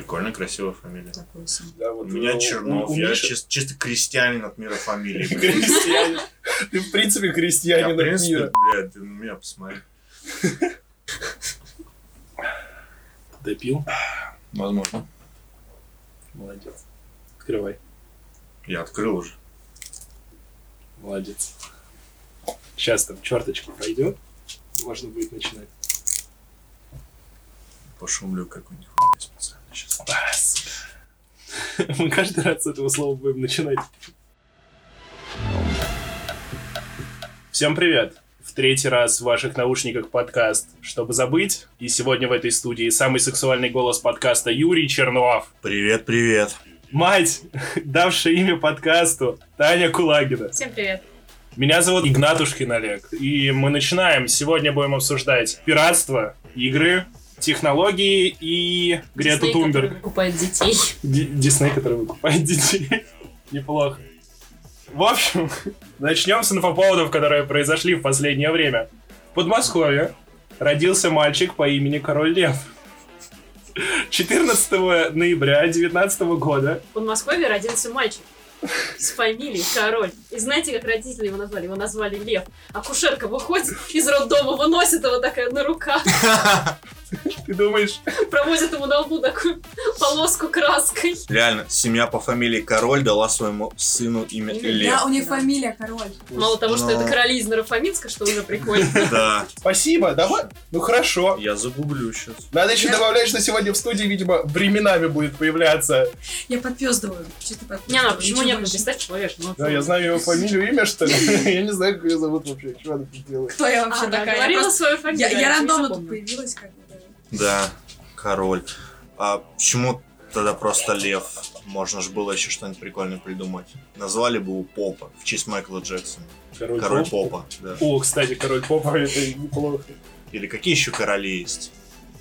Прикольно, красивая фамилия. Такой. Да, У вот меня у- Чернов, у я Миши- чис- чисто крестьянин от мира фамилии. Крестьянин. Ты, в принципе, крестьянин от мира. блядь, ты на меня посмотри. Допил? Возможно. Молодец. Открывай. Я открыл уже. Молодец. Сейчас там черточка пройдет. Можно будет начинать. Пошумлю какую-нибудь хуйню специально сейчас. Сука. Мы каждый раз с этого слова будем начинать. Всем привет! В третий раз в ваших наушниках подкаст «Чтобы забыть». И сегодня в этой студии самый сексуальный голос подкаста Юрий Чернов. Привет, привет. Мать, давшая имя подкасту, Таня Кулагина. Всем привет. Меня зовут Игнатушкин Олег. И мы начинаем. Сегодня будем обсуждать пиратство, игры, технологии и Грету Дисней, Тунберг. выкупает детей. Ди- Дисней, который выкупает детей. Неплохо. В общем, начнем с инфоповодов, которые произошли в последнее время. В Подмосковье родился мальчик по имени Король Лев. 14 ноября 2019 года В Подмосковье родился мальчик с фамилией Король. И знаете, как родители его назвали? Его назвали Лев. Акушерка выходит из роддома, выносит его такая на руках, Ты думаешь, проводит ему на лбу такую полоску краской. Реально, семья по фамилии Король дала своему сыну имя Лев. Да, у них фамилия король. Мало того, что это короли из Нарафаминска, что уже прикольно. Да, спасибо, давай. Ну хорошо. я загуглю сейчас. Надо еще добавлять, что сегодня в студии, видимо, временами будет появляться. Я подпездываю. Чисто подпездываю. Не, ну почему нет? Ну, больше. представь, человек. ну, Да, я знаю его фамилию, имя, что ли? Я не знаю, как ее зовут вообще. Что она тут делает? Кто я вообще да, такая? Я, говорила свою фамилию. я- рандомно тут появилась, как бы. да. Да, Король. А почему тогда просто Лев? Можно же было еще что-нибудь прикольное придумать. Назвали бы у Попа в честь Майкла Джексона. Король, Король Поп. Попа, да. О, кстати, король попа, это неплохо. Или какие еще короли есть?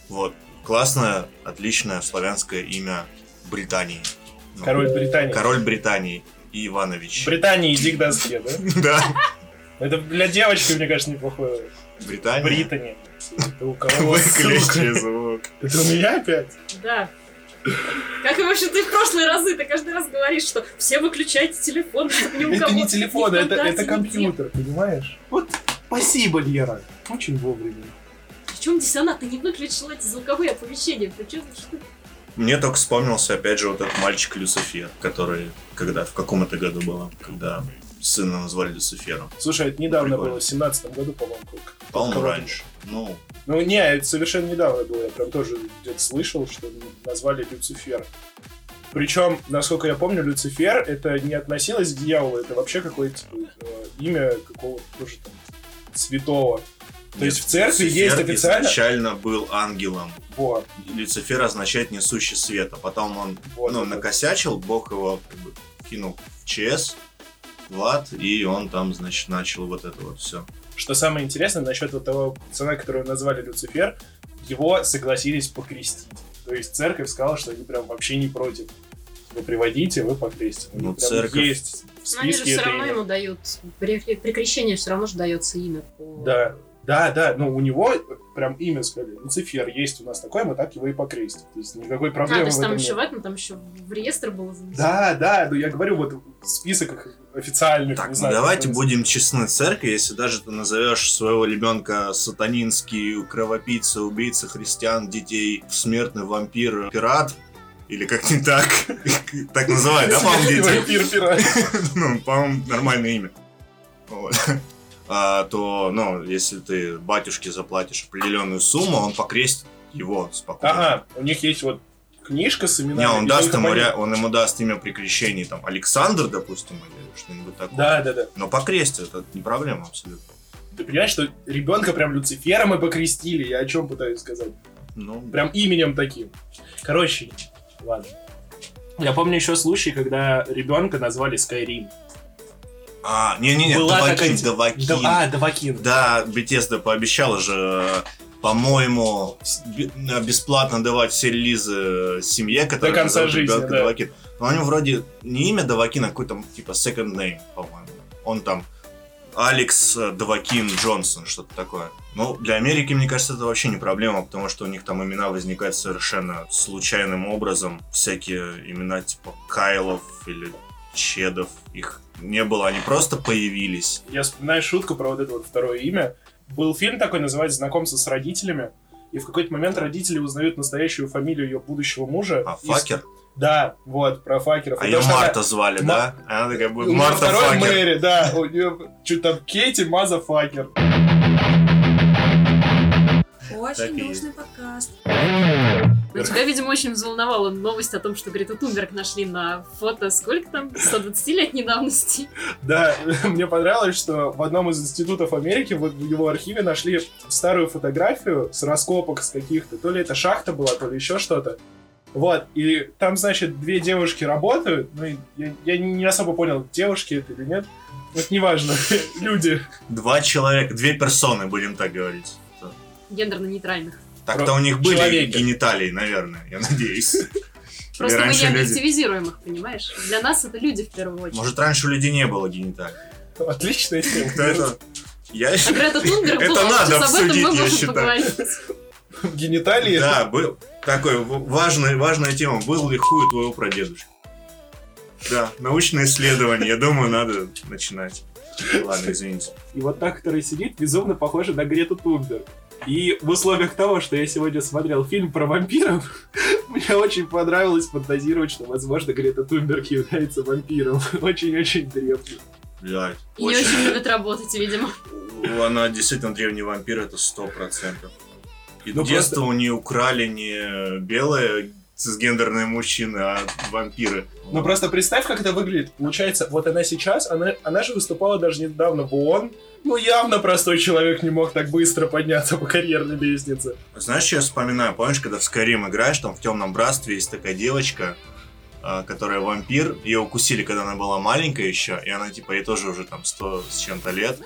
Вот. Классное, отличное славянское имя Британии. Ну, Король Британии. Король Британии и Иванович. Британии иди к доске, да? Да. Это для девочки, мне кажется, неплохое. Британия. Британи. Это у кого? Сука? звук. Это у меня опять? Да. Как и вообще ты в прошлые разы, ты каждый раз говоришь, что все выключайте телефон, чтобы ни у Это не телефон, это, это компьютер, понимаешь? Вот спасибо, Лера. Очень вовремя. Причем здесь она, ты не выключила эти звуковые оповещения. Причем что Мне только вспомнился, опять же, вот этот мальчик Люцифер, который, когда, в каком это году было, когда сына назвали Люцифером. Слушай, это недавно Прикольно. было, в 17 году, по-моему. как- По-моему, раньше. Ну, Ну, не, это совершенно недавно было. Я прям тоже где-то слышал, что назвали Люцифер. Причем, насколько я помню, Люцифер это не относилось к дьяволу, это вообще какое-то э, имя какого-то тоже там святого. То есть в церкви Люцифер есть официально- изначально был ангелом. Вот, Люцифер означает несущий свет, а потом он вот. ну, вот. накосячил, Бог его как бы, кинул в ЧС, в ад, и он там, значит, начал вот это вот все. Что самое интересное насчет вот того пацана, которого назвали Люцифер, его согласились покрестить. То есть церковь сказала, что они прям вообще не против. Вы приводите, вы них Ну, церковь- есть в Но они же списке все равно имя. ему дают, при, при крещении все равно же дается имя по... Да, да, да, ну у него прям имя сказали, Люцифер, есть у нас такое, мы так его и покрестим. То есть никакой А, проблемы то есть в там этом еще нет. в этом, там еще в реестр было занесено. Да, да, ну я говорю, вот список их официальных, Так, не ну знаю, давайте будем честны церкви, если даже ты назовешь своего ребенка сатанинский кровопийца, убийца христиан, детей, смертный вампир, пират, или как не так, так называют, да, по-моему, дети? Ну, по-моему, нормальное имя. А, то, ну, если ты батюшке заплатишь определенную сумму, он покрестит его спокойно. Ага, у них есть вот книжка с именами. Не, он даст ему, ре- он ему даст имя при крещении, там, Александр, допустим, или что-нибудь такое. Да, да, да. Но покрестит, это не проблема абсолютно. Ты понимаешь, что ребенка прям Люцифером и покрестили, я о чем пытаюсь сказать? Ну, Прям именем таким. Короче, ладно. Я помню еще случай, когда ребенка назвали Скайрим. А, не-не-не, Давакин, какая-нибудь- Давакин. Да, а, Давакин. Да, Bethesda пообещала же, по-моему, э, бесплатно давать все релизы семье, которая До конца жизни, да. Давакин. Но у него вроде не имя Давакин, а какой-то типа second name, по-моему. Он там Алекс э, Давакин Джонсон, что-то такое. Ну, для Америки, мне кажется, это вообще не проблема, потому что у них там имена возникают совершенно случайным образом. Всякие имена типа Кайлов или Чедов. Их не было, они просто появились. Я вспоминаю шутку про вот это вот второе имя. Был фильм такой, называется «Знакомство с родителями». И в какой-то момент родители узнают настоящую фамилию ее будущего мужа. А И- Факер? Да, вот, про факеров. А ее что она- Марта звали, Ма- да? Она такая будет Марта второй Факер. Мэри, да. У нее что там Кейти Мазафакер. Очень нужный подкаст. Но тебя, видимо, очень взволновала новость о том, что Грету Тунберг нашли на фото, сколько там, 120-летней давности. Да, мне понравилось, что в одном из институтов Америки вот в его архиве нашли старую фотографию с раскопок с каких-то. То ли это шахта была, то ли еще что-то. Вот, и там, значит, две девушки работают. Ну, я, я не особо понял, девушки это или нет. Это неважно. Люди. Два человека, две персоны, будем так говорить. Гендерно-нейтральных. Так-то у них были человеки. гениталии, наверное, я надеюсь. Просто мы не объективизируем их, понимаешь? Для нас это люди в первую очередь. Может, раньше у людей не было гениталий. Отличная тема. Кто это? Я... А Грета Тунберг Это надо сейчас об этом обсудить, мы я можем считаю. поговорить. Гениталии. Да, был такой в- важная, важная тема. Был ли хуй у твоего прадедушки? Да, научное исследование. Я думаю, надо начинать. Ладно, извините. И вот та, которая сидит, безумно похожа на Грету Тунберг. И в условиях того, что я сегодня смотрел фильм про вампиров, мне очень понравилось фантазировать, что, возможно, Грета Тунберг является вампиром. Очень-очень древний. Блядь. И не очень любит работать, видимо. Она действительно древний вампир, это сто процентов. И Ну, детство просто- у нее украли не белые цисгендерные мужчины, а вампиры. Ну просто представь, как это выглядит. Получается, вот она сейчас, она, она же выступала даже недавно в ООН. Ну явно простой человек не мог так быстро подняться по карьерной лестнице. Знаешь, что я вспоминаю? Помнишь, когда в Скайрим играешь, там в темном братстве есть такая девочка, а, которая вампир. Ее укусили, когда она была маленькая еще, и она, типа, ей тоже уже там 100 с чем-то лет.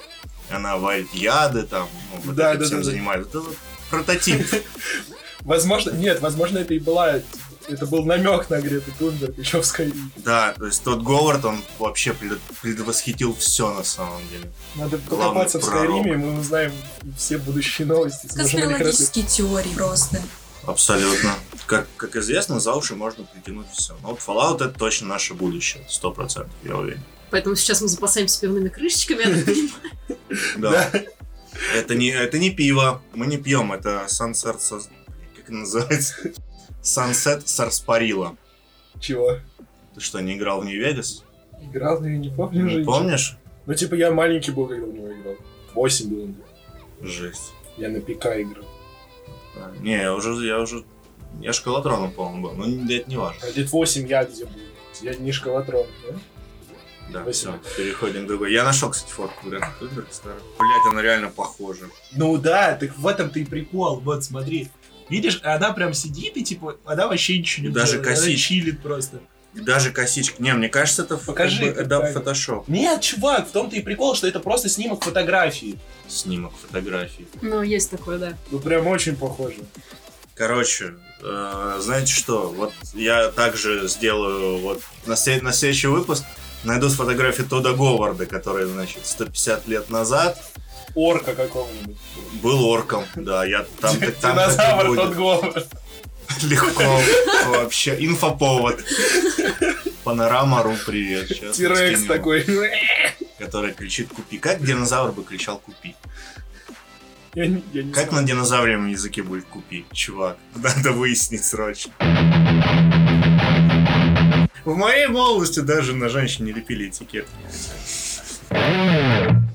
И она варит яды, там, ну, вот Да, да, всем да, да. занимается. Это вот прототип. Возможно, нет, возможно, это и была... Это был намек на Грету Тунберг еще в Скайриме. Да, то есть тот Говард, он вообще пред- предвосхитил все на самом деле. Надо Главный покопаться в пророк. Скайриме, и мы узнаем все будущие новости. Конспирологические теории просто. Абсолютно. Как, как известно, за уши можно притянуть все. Но вот Fallout это точно наше будущее, сто процентов, я уверен. Поэтому сейчас мы запасаемся пивными крышечками. понимаю. Да. Это не, это не пиво, мы не пьем, это Sunset... Как это называется? Sunset Sarsaparilla. Чего? Ты что, не играл в Нью-Вегас? Играл, но я не помню. Не помнишь? Ну, типа, я маленький был, когда в него играл. Восемь был. Жесть. Я на ПК играл. А, Не, я уже, я уже... Я шкалатроном, по-моему, был. Ну, это не важно. А лет восемь я где был? Я не шкалатрон, да? Да, все, переходим к другой. Я нашел, кстати, фотку Грета Тунберг старую. Блять, она реально похожа. Ну да, так в этом-то и прикол. Вот, смотри. Видишь, она прям сидит и, типа, она вообще ничего не Даже делает. Она косички. чилит просто. Даже косичка. Не, мне кажется, это Покажи, как бы, это фотошоп. Нет, чувак, в том-то и прикол, что это просто снимок фотографии. Снимок фотографий. Ну, есть такое, да. Ну, прям очень похоже. Короче, э, знаете что? Вот я также сделаю вот на, след- на следующий выпуск найду фотографию Тода Говарда, который, значит, 150 лет назад Орка какого-нибудь. был орком. Да, я там, Динозавр тот Говард. Легко. Вообще. Инфоповод. Панорама.ру, привет. Сейчас Тирекс такой. Который кричит «Купи». Как динозавр бы кричал «Купи»? Я не, я не Как знаю. на динозаврем языке будет «Купи», чувак? Надо выяснить срочно. В моей молодости даже на женщине лепили этикет.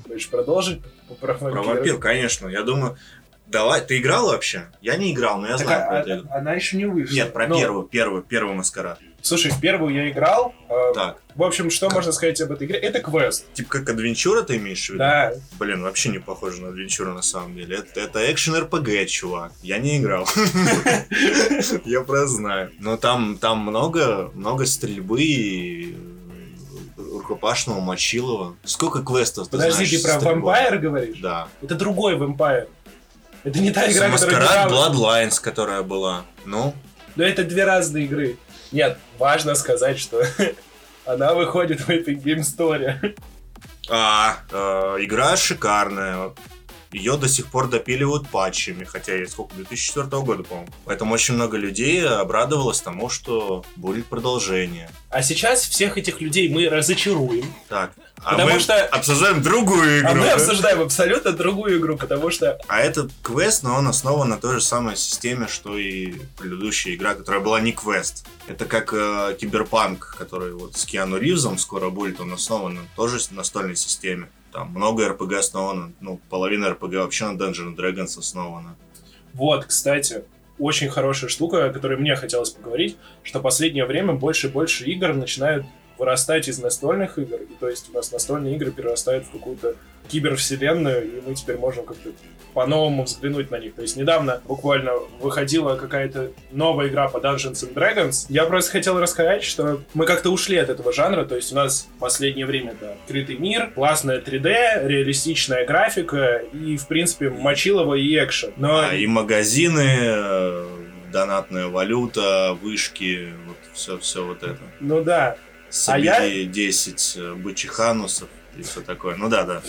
Хочешь продолжить про Про вампиров? вампир, конечно. Я думаю, давай, ты играл вообще? Я не играл, но я Так, знаю а- про эту а- она еще не вышла. Нет, про Ну, первую, первую, первую маскарад. Слушай, в первую я играл. э, Так, В общем, что можно сказать об этой игре? Это квест. типа как адвенчура ты имеешь в виду? Да. Блин, вообще не похоже на адвенчуру на самом деле. Это, это экшен РПГ, чувак. Я не играл. Я просто знаю. Но там, там много, много стрельбы и рукопашного мочилова. Сколько квестов ты Подожди, знаешь ты про? Vampire говоришь? Да. Это другой Vampire. Это не та игра, которая Маскарад Bloodlines, которая была. Ну, Но это две разные игры. Нет, важно сказать, что она выходит в Game Store. А, э, игра шикарная. Ее до сих пор допиливают патчами, хотя ей сколько, 2004 года, по-моему. Поэтому очень много людей обрадовалось тому, что будет продолжение. А сейчас всех этих людей мы разочаруем. Так, а Потому мы что- обсуждаем другую игру. А мы да? обсуждаем абсолютно другую игру, потому что А этот квест, но он основан на той же самой системе, что и предыдущая игра, которая была не квест. Это как э, Киберпанк, который вот с Киану Ривзом скоро будет, он основан на тоже с настольной системе. Там много РПГ основано, ну, половина РПГ вообще на Dungeons Dragons основана. Вот, кстати, очень хорошая штука, о которой мне хотелось поговорить, что последнее время больше и больше игр начинают вырастать из настольных игр. И то есть у нас настольные игры перерастают в какую-то кибервселенную, и мы теперь можем как-то по-новому взглянуть на них. То есть недавно буквально выходила какая-то новая игра по Dungeons and Dragons. Я просто хотел рассказать, что мы как-то ушли от этого жанра. То есть у нас в последнее время это открытый мир, классная 3D, реалистичная графика и, в принципе, мочилово и экшен. Но А, и магазины, э, донатная валюта, вышки, вот все, все вот это. Ну да, Собери я- 10 э, бычьих анусов и все такое. Ну да, да.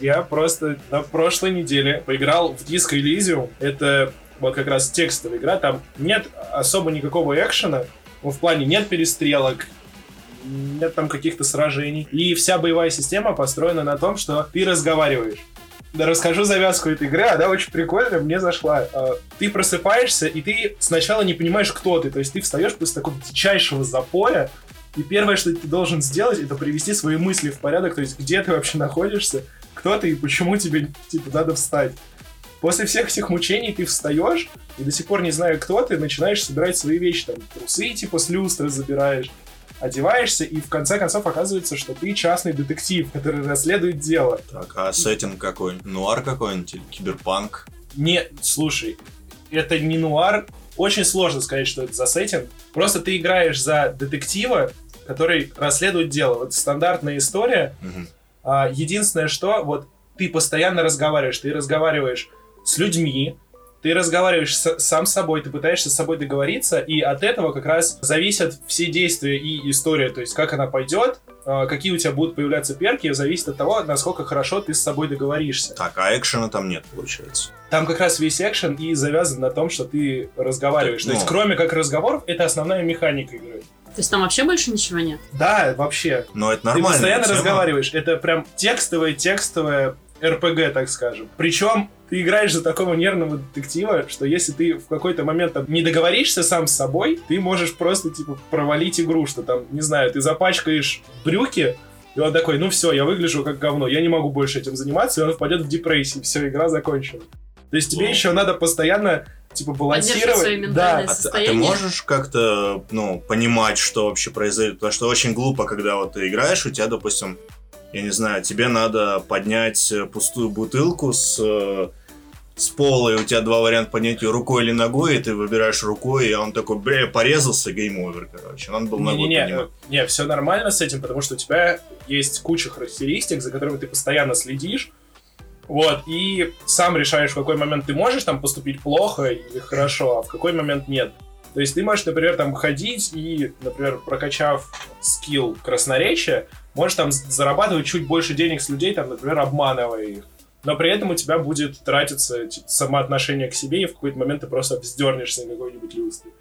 я просто на прошлой неделе поиграл в Disco Elysium. Это вот как раз текстовая игра. Там нет особо никакого экшена. Ну, в плане нет перестрелок, нет там каких-то сражений. И вся боевая система построена на том, что ты разговариваешь. Да расскажу завязку этой игры, она очень прикольная, мне зашла. А, Ты просыпаешься, и ты сначала не понимаешь, кто ты. То есть ты встаешь после такого дичайшего запоя, и первое, что ты должен сделать, это привести свои мысли в порядок, то есть где ты вообще находишься, кто ты и почему тебе, типа, надо встать. После всех этих мучений ты встаешь, и до сих пор не зная, кто ты, начинаешь собирать свои вещи, там, трусы, типа, с люстры забираешь, одеваешься, и в конце концов оказывается, что ты частный детектив, который расследует дело. Так, а сеттинг какой? Нуар какой-нибудь киберпанк? Не, слушай, это не нуар. Очень сложно сказать, что это за сеттинг. Просто ты играешь за детектива, который расследует дело. Вот стандартная история. А, единственное, что вот ты постоянно разговариваешь. Ты разговариваешь с людьми, ты разговариваешь с- сам с собой, ты пытаешься с собой договориться, и от этого как раз зависят все действия и история, то есть как она пойдет, какие у тебя будут появляться перки, зависит от того, насколько хорошо ты с собой договоришься. Так, а экшена там нет, получается. Там как раз весь экшен и завязан на том, что ты разговариваешь. Так, То есть, ну. кроме как разговоров, это основная механика игры. То есть там вообще больше ничего нет? Да, вообще. Но это Ты нормально. постоянно разговариваешь. Это прям текстовое, текстовое РПГ, так скажем. Причем ты играешь за такого нервного детектива, что если ты в какой-то момент там, не договоришься сам с собой, ты можешь просто, типа, провалить игру, что там, не знаю, ты запачкаешь брюки, и он такой, ну все, я выгляжу как говно, я не могу больше этим заниматься, и он впадет в депрессию, все, игра закончена. То есть тебе Wow. еще надо постоянно, типа, балансировать. свое Да, ментальное А, ты- а ты состояние. можешь как-то, ну, понимать, что вообще произойдет? Потому что очень глупо, когда вот ты играешь, у тебя, допустим, я не знаю, тебе надо поднять э, пустую бутылку с, э, с пола, и у тебя два варианта поднять ее рукой или ногой, и ты выбираешь рукой, и он такой, бля, порезался, game over, короче. Надо было ногой Не-не-не, поднимать. ну, не, все нормально с этим, потому что у тебя есть куча характеристик, за которыми ты постоянно следишь. Вот, и сам решаешь, в какой момент ты можешь там поступить плохо или хорошо, а в какой момент нет. То есть ты можешь, например, там ходить и, например, прокачав скилл красноречия, можешь там зарабатывать чуть больше денег с людей, там, например, обманывая их. Но при этом у тебя будет тратиться типа, самоотношение к себе, и в какой-то момент ты просто вздернешься на какой-нибудь люстре.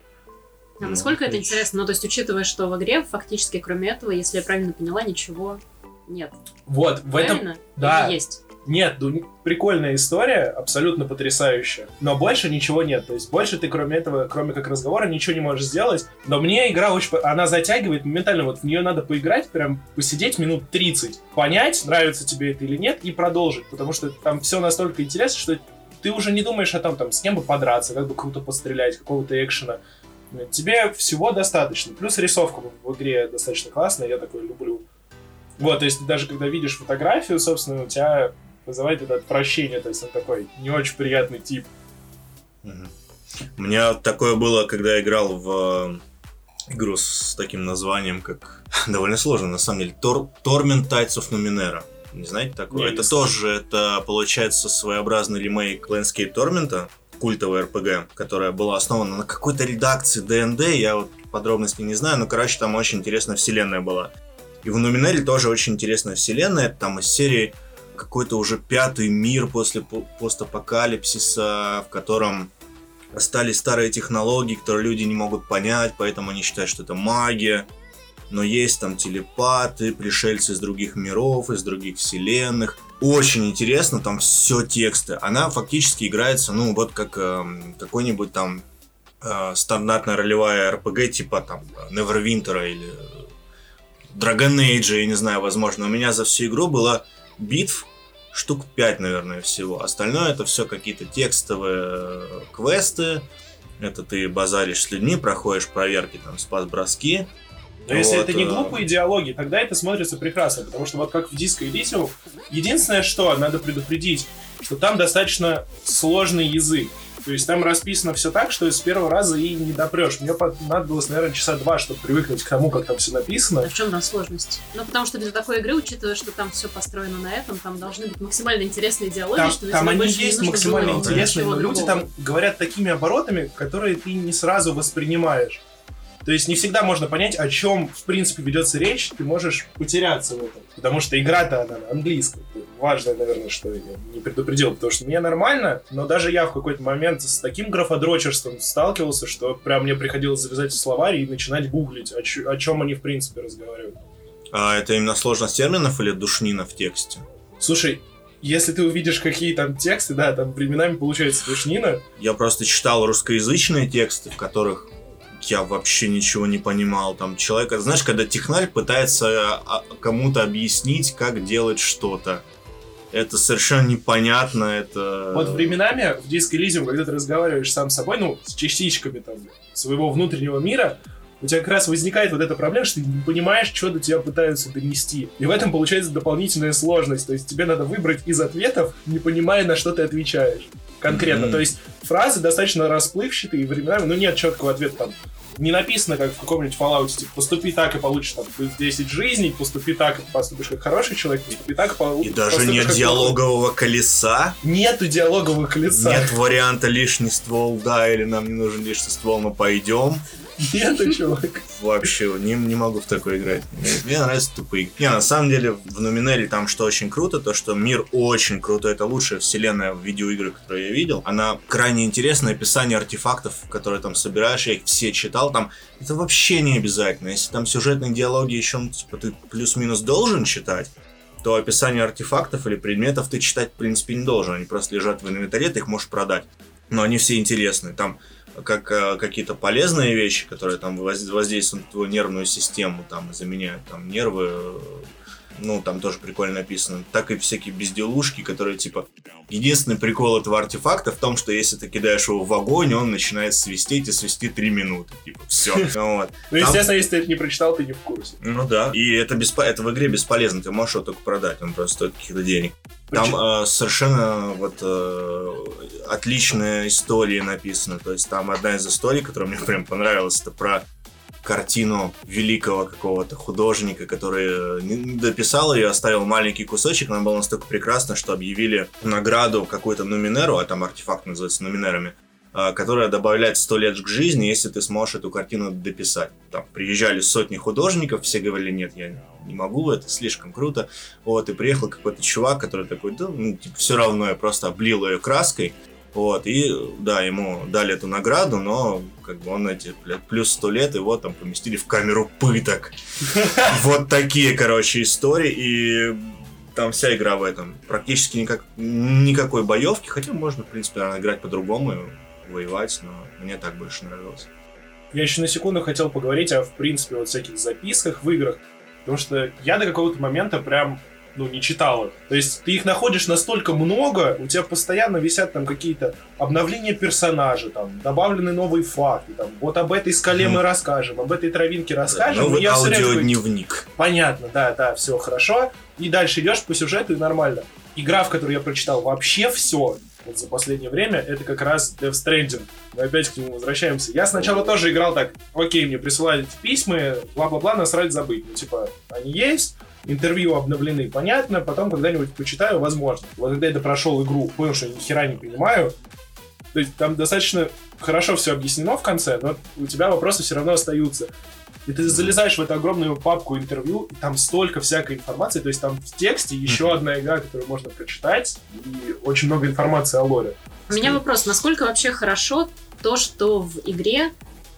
А Ну, насколько это отлично. интересно? Ну, то есть, учитывая, что в игре фактически, кроме этого, если я правильно поняла, ничего нет. Вот, в этом да. Или есть? Нет, ну, прикольная история, абсолютно потрясающая. Но больше ничего нет. То есть больше ты, кроме этого, кроме как разговора, ничего не можешь сделать. Но мне игра очень... Она затягивает моментально. Вот в нее надо поиграть, прям посидеть минут 30. Понять, нравится тебе это или нет, и продолжить. Потому что там все настолько интересно, что ты уже не думаешь о том, там, с кем бы подраться, как бы круто пострелять, какого-то экшена. Тебе всего достаточно. Плюс рисовка в игре достаточно классная, я такой люблю. Вот, то есть даже когда видишь фотографию, собственно, у тебя вызывает это отвращение, то есть он такой не очень приятный тип. У меня такое было, когда я играл в э, игру с таким названием, как... Довольно сложно, на самом деле. Тор... Torment Tides of Numenera. Не знаете такое? Не, не это слышал. тоже, это получается своеобразный ремейк Landscape Torment, культовая РПГ, которая была основана на какой-то редакции ДНД, я вот подробностей не знаю, но, короче, там очень интересная вселенная была. И в Нуминере тоже очень интересная вселенная. Это там из серии какой-то уже пятый мир после по- постапокалипсиса, в котором остались старые технологии, которые люди не могут понять, поэтому они считают, что это магия. Но есть там телепаты, пришельцы из других миров, из других вселенных. Очень интересно, там все тексты. Она фактически играется, ну, вот как эм, какой-нибудь там э, стандартная ролевая RPG, типа там Neverwinter или Dragon Age, я не знаю, возможно. У меня за всю игру было битв штук 5, наверное, всего. Остальное это все какие-то текстовые э, квесты. Это ты базаришь с людьми, проходишь проверки, там, спас-броски. Но если Вот, это не э, глупые диалоги, тогда это смотрится прекрасно, потому что вот как в Disco Elysium, единственное, что надо предупредить, что там достаточно сложный язык. То есть там расписано все так, что с первого раза и не допрешь. Мне понадобилось, наверное, часа два, чтобы привыкнуть к тому, как там все написано. А в чем там сложность? Ну, потому что для такой игры, учитывая, что там все построено на этом, там должны быть максимально интересные диалоги, Там, чтобы там они есть максимально было интересные, но люди другого. там говорят такими оборотами, которые ты не сразу воспринимаешь. То есть не всегда можно понять, о чем в принципе ведется речь, ты можешь потеряться в этом. Потому что игра-то она на английском. Важно, наверное, что я не предупредил, потому что мне нормально, но даже я в какой-то момент с таким графодрочерством сталкивался, что прям мне приходилось завязать словарь и начинать гуглить, о, чё- о чем они в принципе разговаривают. А это именно сложность терминов или душнина в тексте? Слушай, если ты увидишь, какие там тексты, да, там временами получается душнина, Я просто читал русскоязычные тексты, в которых я вообще ничего не понимал. Там человек, знаешь, когда технарь пытается а, кому-то объяснить, как делать что-то. Это совершенно непонятно, это... Вот временами в Disco Elysium, когда ты разговариваешь сам с собой, ну, с частичками там своего внутреннего мира, у тебя как раз возникает вот эта проблема, что ты не понимаешь, что до тебя пытаются донести. И в этом получается дополнительная сложность. То есть тебе надо выбрать из ответов, не понимая, на что ты отвечаешь. Конкретно. Мгм. То есть фразы достаточно расплывчатые, временами, ну, нет четкого ответа там. Не написано, как в каком-нибудь Fallout, типа, поступи так и получишь там плюс 10 жизней, поступи так и поступишь как хороший человек, поступи так и получишь. И даже нет диалогового колеса, Нету диалоговых лица. нет варианта лишний ствол, да, или нам не нужен лишний ствол, но пойдем. Нету, чувак. Вообще, не, не могу в такой играть. Мне, нравятся тупые. Не, на самом деле, в Нуминере там что очень круто, то что мир очень крутой. Это лучшая вселенная в видеоиграх, которую я видел. Она крайне интересная, описание артефактов, которые там собираешь, я их все читал. Там это вообще не обязательно. Если там сюжетные диалоги еще, ну, типа, ты плюс-минус должен читать, то описание артефактов или предметов ты читать, в принципе, не должен. Они просто лежат в инвентаре, ты их можешь продать. Но они все интересные. Там как э, какие-то полезные вещи, которые там воз- воздействуют на твою нервную систему, там, заменяют там нервы, э, ну, там тоже прикольно написано, так и всякие безделушки, которые, типа, единственный прикол этого артефакта в том, что если ты кидаешь его в огонь, он начинает свистеть и свистит 3 минуты, типа, все, вот. Ну, естественно, если ты это не прочитал, ты не в курсе. Ну да. И это, беспо... это в игре бесполезно, ты можешь его только продать, он просто стоит каких-то денег. Там э, совершенно вот э, отличная история написана. То есть там одна из историй, которая мне прям понравилась, это про картину великого какого-то художника, который э, не дописал ее, оставил маленький кусочек, она была настолько прекрасна, что объявили награду какую-то нуминеру, а там артефакт называется нуминерами, а, которая добавляет 100 лет к жизни, если ты сможешь эту картину дописать. Там приезжали сотни художников, все говорили, нет, я не могу, это слишком круто. Вот, и приехал какой-то чувак, который такой, да, ну, типа, все равно я просто облил ее краской. Вот, и, да, ему дали эту награду, но, как бы, он эти, блядь, плюс 100 лет его там поместили в камеру пыток. Вот такие, короче, истории, и там вся игра в этом. Практически никак, никакой боевки, хотя можно, в принципе, наверное, играть по-другому, воевать, но мне так больше нравилось. Я еще на секунду хотел поговорить о, в принципе, вот всяких записках в играх, потому что я до какого-то момента прям ну, не читал их. То есть ты их находишь настолько много, у тебя постоянно висят там какие-то обновления персонажа, там, добавлены новые факты, там, вот об этой скале Мгм. мы расскажем, об этой травинке расскажем. и Новый я аудиодневник. Понятно, да, да, все хорошо. И дальше идешь по сюжету и нормально. Игра, в которой я прочитал вообще все вот за последнее время, это как раз Death Stranding. Мы опять к нему возвращаемся. Я сначала тоже играл так, окей, мне присылали письма, бла-бла-бла, насрать забыть. Ну, типа, они есть, интервью обновлены, понятно, потом когда-нибудь почитаю, возможно. Вот когда я допрошел игру, понял, что я ни хера не понимаю, То есть там достаточно хорошо все объяснено в конце, но у тебя вопросы все равно остаются. И ты залезаешь в эту огромную папку интервью, и там столько всякой информации, то есть там в тексте еще одна игра, которую можно прочитать, и очень много информации о лоре. У меня вопрос, насколько вообще хорошо то, что в игре,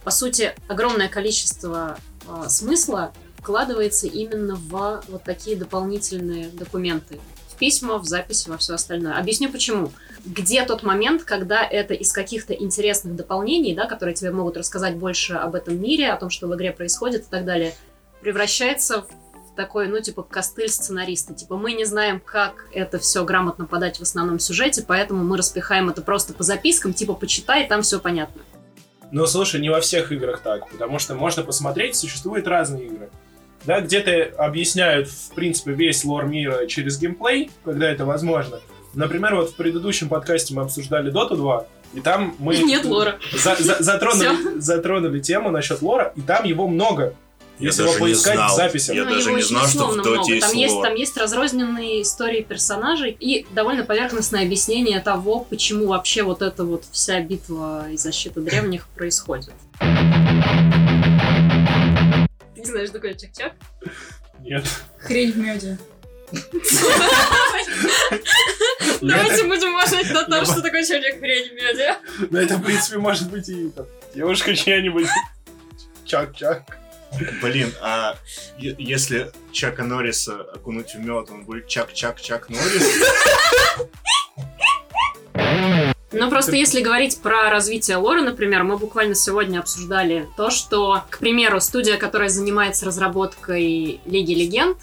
по сути, огромное количество э, смысла вкладывается именно в вот такие дополнительные документы. Письма, в записи, во все остальное. Объясню почему. Где тот момент, когда это из каких-то интересных дополнений, да, которые тебе могут рассказать больше об этом мире, о том, что в игре происходит и так далее, превращается в такой, ну, типа, костыль сценариста. Типа, мы не знаем, как это все грамотно подать в основном сюжете, поэтому мы распихаем это просто по запискам, типа, почитай, там все понятно. Но слушай, не во всех играх так, потому что можно посмотреть, существуют разные игры. Да, где-то объясняют, в принципе, весь лор мира через геймплей, когда это возможно. Например, вот в предыдущем подкасте мы обсуждали Dota 2, и там мы... Нет лора. за- за- затронули, затронули тему насчет лора, и там его много. Я Если его даже не поискать знал. в записях. Я Ну, даже его не знал, что в Доте много. есть там есть, там есть разрозненные истории персонажей и довольно поверхностное объяснение того, почему вообще вот эта вот вся битва и защита древних происходит. Ты не знаешь, что такое чак-чак? Нет. Хрень в меде. Давайте будем уважать на том, Ну. что такое человек хрень в меди. Ну, это, в принципе, может быть и девушка чья-нибудь. Чак-чак. Блин, а если Чака Норриса окунуть в мед, он будет Чак-Чак-Чак Норрис? Ну, просто если говорить про развитие лора, например, мы буквально сегодня обсуждали то, что, к примеру, студия, которая занимается разработкой Лиги Легенд,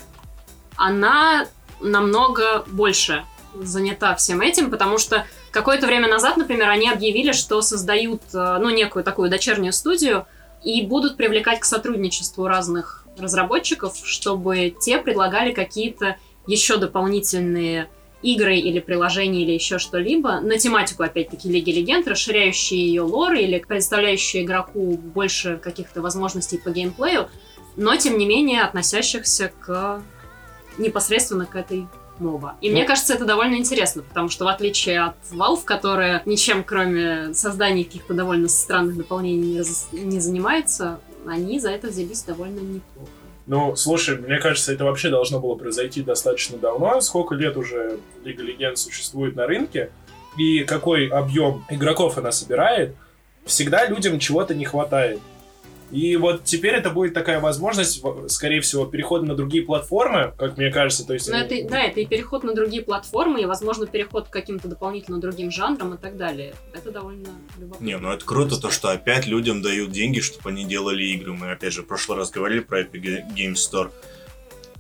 она намного больше занята всем этим, потому что какое-то время назад, например, они объявили, что создают, э, ну, некую такую дочернюю студию и будут привлекать к сотрудничеству разных разработчиков, чтобы те предлагали какие-то еще дополнительные игры или приложения или еще что-либо на тематику, опять-таки, Лиги Легенд, расширяющие ее лор или предоставляющие игроку больше каких-то возможностей по геймплею, но, тем не менее, относящихся к непосредственно к этой моба. И Ну. мне кажется, это довольно интересно, потому что в отличие от Valve, которая ничем, кроме создания каких-то довольно странных дополнений не, раз- не занимается, они за это взялись довольно неплохо. Ну, слушай, мне кажется, это вообще должно было произойти достаточно давно. Сколько лет уже Лига Легенд существует на рынке, и какой объем игроков она собирает, всегда людям чего-то не хватает. И вот теперь это будет такая возможность, скорее всего, перехода на другие платформы, как мне кажется. То есть Но они- это, да, это и переход на другие платформы, и, возможно, переход к каким-то дополнительно другим жанрам и так далее. Это довольно любопытно. Не, ну это круто, то, что опять людям дают деньги, чтобы они делали игры. Мы, опять же, в прошлый раз говорили про Epic Game Store.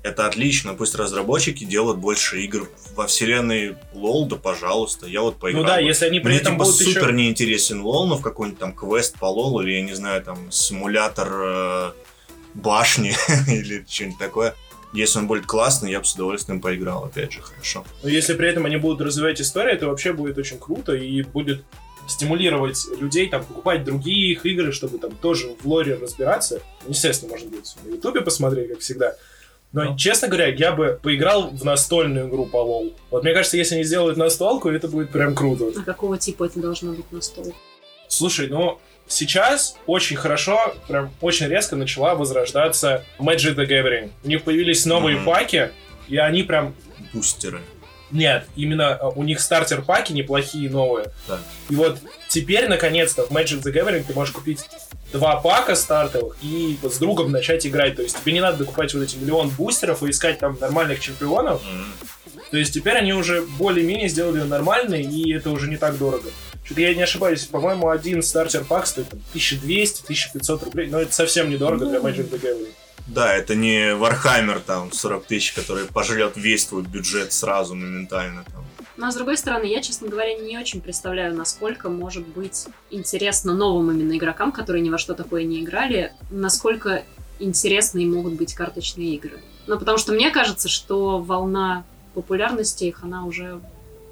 Это отлично, пусть разработчики делают больше игр во вселенной LoL, да пожалуйста, я вот поиграл. Ну да, если они при Мне этом типа будут супер еще... не интересен лол, но в какой-нибудь там квест по лолу, или я не знаю, там симулятор э, башни или что-нибудь такое. Если он будет классный, я бы с удовольствием поиграл, опять же, хорошо. Но если при этом они будут развивать историю, это вообще будет очень круто и будет стимулировать людей там покупать другие их игры, чтобы там тоже в лоре разбираться. Естественно, можно будет на ютубе посмотреть, как всегда. Но, Ну. честно говоря, я бы поиграл в настольную игру по лол. Вот мне кажется, если они сделают настолку, это будет прям круто. А какого типа это должно быть на стол? Слушай, ну сейчас очень хорошо, прям очень резко начала возрождаться Magic the Gathering. У них появились новые Мгм. паки, и они прям Бустеры. Нет, именно а, у них стартер-паки неплохие новые. Так. И вот теперь, наконец-то, в Magic the Gathering ты можешь купить два пака стартовых и с другом начать играть. То есть тебе не надо докупать вот эти миллион бустеров и искать там нормальных чемпионов. М. То есть теперь они уже более-менее сделали нормальные, и это уже не так дорого. Что-то я не ошибаюсь, по-моему, один стартер-пак стоит там, 1200-1500 рублей, но это совсем недорого для Magic the Gathering. Да, это не Warhammer там 40 тысяч, который пожрет весь твой бюджет сразу моментально. Там. Но, а с другой стороны, я, честно говоря, не очень представляю, насколько может быть интересно новым именно игрокам, которые ни во что такое не играли, насколько интересные могут быть карточные игры. Ну, потому что мне кажется, что волна популярности их, она уже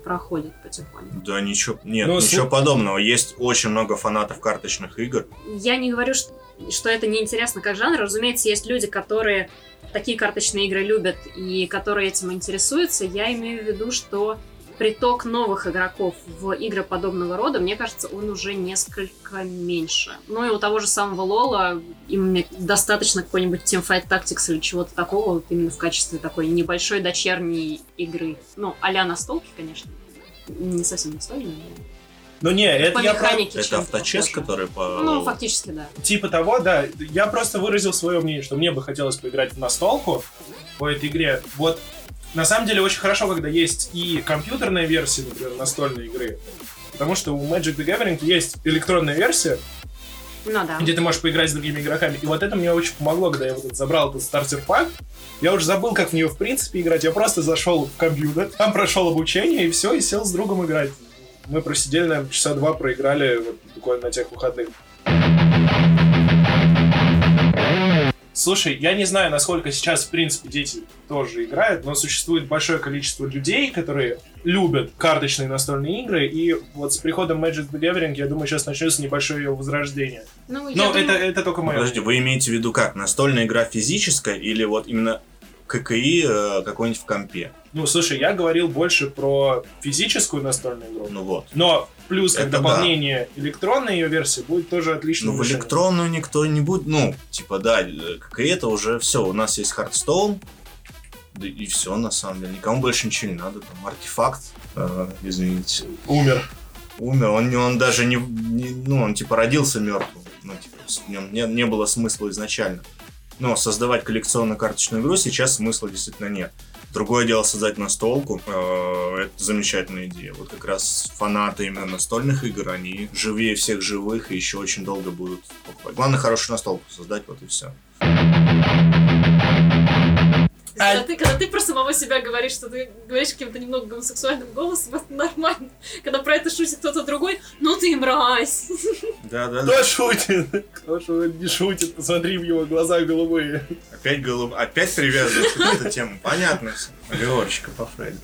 проходит потихоньку. Да ничего, нет, Ну, ничего слу- подобного. Есть очень много фанатов карточных игр. Я не говорю, что, что это неинтересно как жанр. Разумеется, есть люди, которые такие карточные игры любят и которые этим интересуются. Я имею в виду, что приток новых игроков в игры подобного рода, мне кажется, он уже несколько меньше. Ну и у того же самого Лола им достаточно какой-нибудь Teamfight Tactics или чего-то такого, вот именно в качестве такой небольшой дочерней игры. Ну, а-ля настолки, конечно. Не совсем настольной, но Ну не, это по я про- механике Это чем-то авточес, похоже. который по... Ну, фактически, да. Типа того, да. Я просто выразил свое мнение, что мне бы хотелось поиграть в настолку по этой игре. Вот на самом деле очень хорошо, когда есть и компьютерная версия, например, настольной игры. Потому что у Magic the Gathering есть электронная версия, Ну да. где ты можешь поиграть с другими игроками. И вот это мне очень помогло, когда я вот этот забрал этот стартер-пак. Я уже забыл, как в нее в принципе играть. Я просто зашел в компьютер, там прошел обучение, и все, и сел с другом играть. Мы просидели, наверное, часа два проиграли вот, буквально на тех выходных. Слушай, я не знаю, насколько сейчас, в принципе, дети тоже играют, но существует большое количество людей, которые любят карточные настольные игры, и вот с приходом Magic the Gathering, я думаю, сейчас начнется небольшое ее возрождение. Ну, Но думаю- это, это только мое. Подожди, вы имеете в виду как? Настольная игра физическая или вот именно ККИ э, какой-нибудь в компе? Ну, слушай, я говорил больше про физическую настольную игру. Ну вот. Но плюс как Это дополнение электронная ее версия будет тоже отличным Ну, в электронную никто не будет. Ну, типа, да, э, ККИ это уже все. У нас есть Hearthstone, да и все, на самом деле. Никому больше ничего не надо. Там артефакт, э, извините, Умер. умер. Он, он даже не, не- Ну, он типа родился мертвым. Ну, типа, в нем не, не было смысла изначально. Но создавать коллекционную карточную игру сейчас смысла действительно нет. Другое дело создать настолку. э, это замечательная идея. Вот как раз фанаты именно настольных игр, они живее всех живых и еще очень долго будут покупать. Главное хорошую настолку создать, вот и все. Когда, ты, когда ты про самого себя говоришь, что ты говоришь каким-то немного гомосексуальным голосом, это нормально. Когда про это шутит кто-то другой, ну ты мразь. Да, да, Кто шутит? Кто шу- не шутит? Посмотри в его глаза голубые. Опять голуб... Опять привязываешь к эту тему. Понятно. Оговорочка по Фрейду.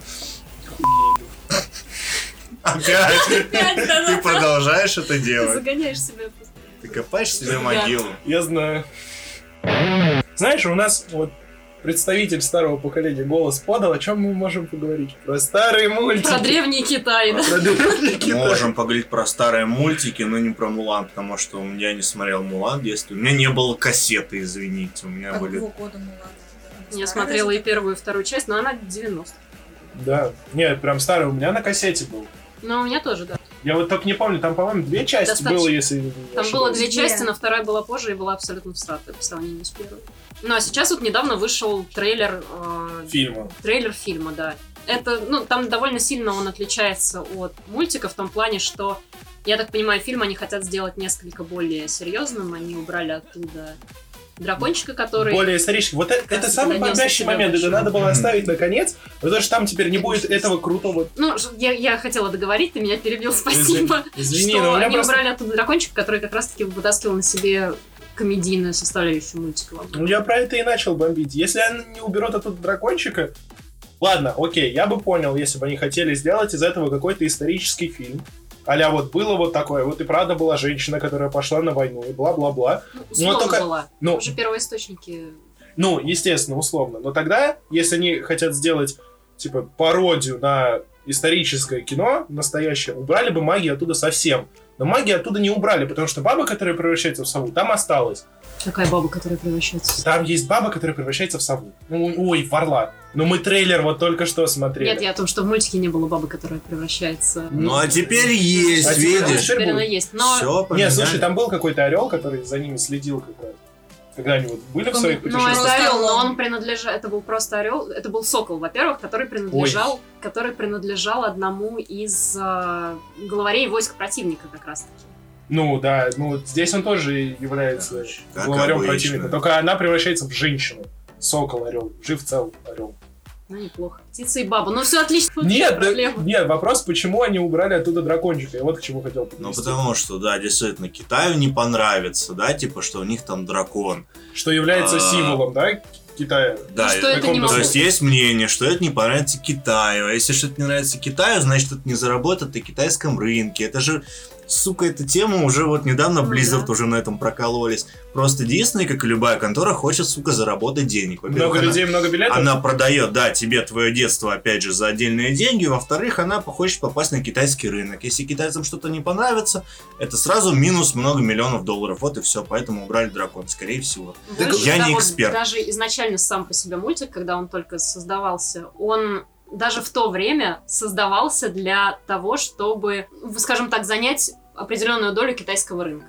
Опять. Опять, да, Ты продолжаешь это Ты делать. загоняешь себя просто. Ты копаешь себе могилу. Я знаю. Знаешь, у нас вот представитель старого поколения голос подал, о чем мы можем поговорить? Про старые мультики. Про древний Китай, да. Про древний Китай. Можем поговорить про старые мультики, но не про Мулан, потому что у меня не смотрел Мулан в детстве. У меня не было кассеты, извините. У меня были... Какого года Мулан? Я смотрела и первую, и вторую часть, но она 90 Да. Нет, прям старый. У меня на кассете был. Но у меня тоже, да. Я вот только не помню, там, по-моему, две части Достаточно. было, если Там было Две. части, но вторая была позже и была абсолютно всратая по сравнению с первой. Ну а сейчас вот недавно вышел трейлер э, фильма. трейлер фильма, да. Это, ну, там довольно сильно он отличается от мультика в том плане, что, я так понимаю, фильм они хотят сделать несколько более серьезным. Они убрали оттуда дракончика, который... Более исторический. Вот это, это самый бомбящий момент. Это надо было оставить наконец, потому что там теперь не будет этого крутого... Ну, я, я хотела договорить, ты меня перебил, спасибо. Извини, что они просто... убрали оттуда дракончика, который как раз-таки вытаскивал на себе комедийную составляющую мультика. Ну, я про это и начал бомбить. Если они не уберут оттуда дракончика... Ладно, окей, я бы понял, если бы они хотели сделать из этого какой-то исторический фильм. Аля вот было вот такое, вот и правда была женщина, которая пошла на войну, и бла-бла-бла. Ну, условно только- была. Ну, Уже первоисточники... Ну, естественно, условно. Но тогда, если они хотят сделать, типа, пародию на историческое кино настоящее, убрали бы магию оттуда совсем. Но магию оттуда не убрали, потому что баба, которая превращается в сову, там осталась. Какая баба, которая превращается в Там есть баба, которая превращается в сову. Ну, ой, в орла. Ну, мы трейлер вот только что смотрели. Нет, я о том, что в мультике не было бабы, которая превращается... Ну а теперь есть, А видишь? теперь Теперь она есть. Но, Все, Нет, слушай, там был какой-то орел, который за ними следил как раз. Когда они вот были в своих ну, путешествиях. это орел, но он принадлежал... Это был просто орел. Это был сокол, во-первых, который принадлежал... Который принадлежал одному из э, главарей войск противника как раз-таки. Ну да, ну здесь он тоже является Как главарем обычно. противника. Только она превращается в женщину. Сокол, орел. Жив цел, орел. Ну, неплохо. Птица и баба. Ну, все отлично. Нет, да- нет, вопрос, почему они убрали оттуда дракончика. Я вот к чему хотел Ну подвести. потому что, да, действительно, Китаю не понравится, да, типа, что у них там дракон. Что является А. символом, да, Китая. Да, что это не то есть есть мнение, что это не понравится Китаю. А если что-то не нравится Китаю, значит это не заработает на китайском рынке. Это же сука, эта тема уже вот недавно Ну Blizzard да. уже на этом прокололись. Просто Disney, как и любая контора, хочет, сука, заработать денег. Во-первых, Много она- людей, много билетов. Она продает, да, тебе твое детство, опять же, за отдельные деньги. Во-вторых, она хочет попасть на китайский рынок. Если китайцам что-то не понравится, это сразу минус много миллионов долларов. Вот и все. Поэтому убрали дракон, скорее всего. Знаешь, я да, не эксперт. Даже изначально сам по себе мультик, когда он только создавался, он даже в то время создавался для того, чтобы, скажем так, занять определенную долю китайского рынка.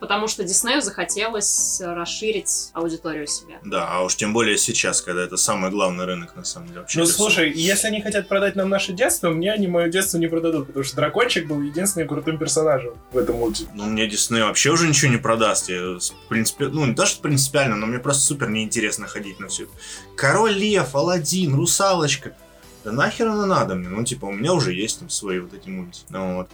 Потому что Диснею захотелось расширить аудиторию себе. Да, а уж тем более сейчас, когда это самый главный рынок, на самом деле. Вообще Ну для всего. слушай, если они хотят продать нам наше детство, мне они мое детство не продадут, потому что дракончик был единственным крутым персонажем в этом мультике. Ну, мне Дисней вообще уже ничего не продаст. Я, в принципе, ну, не то, что принципиально, но мне просто супер неинтересно ходить на все это. Король Лев, Алладин, Русалочка. Да нахер оно надо мне? Ну, типа, у меня уже есть там свои вот эти мультики. Ну, вот.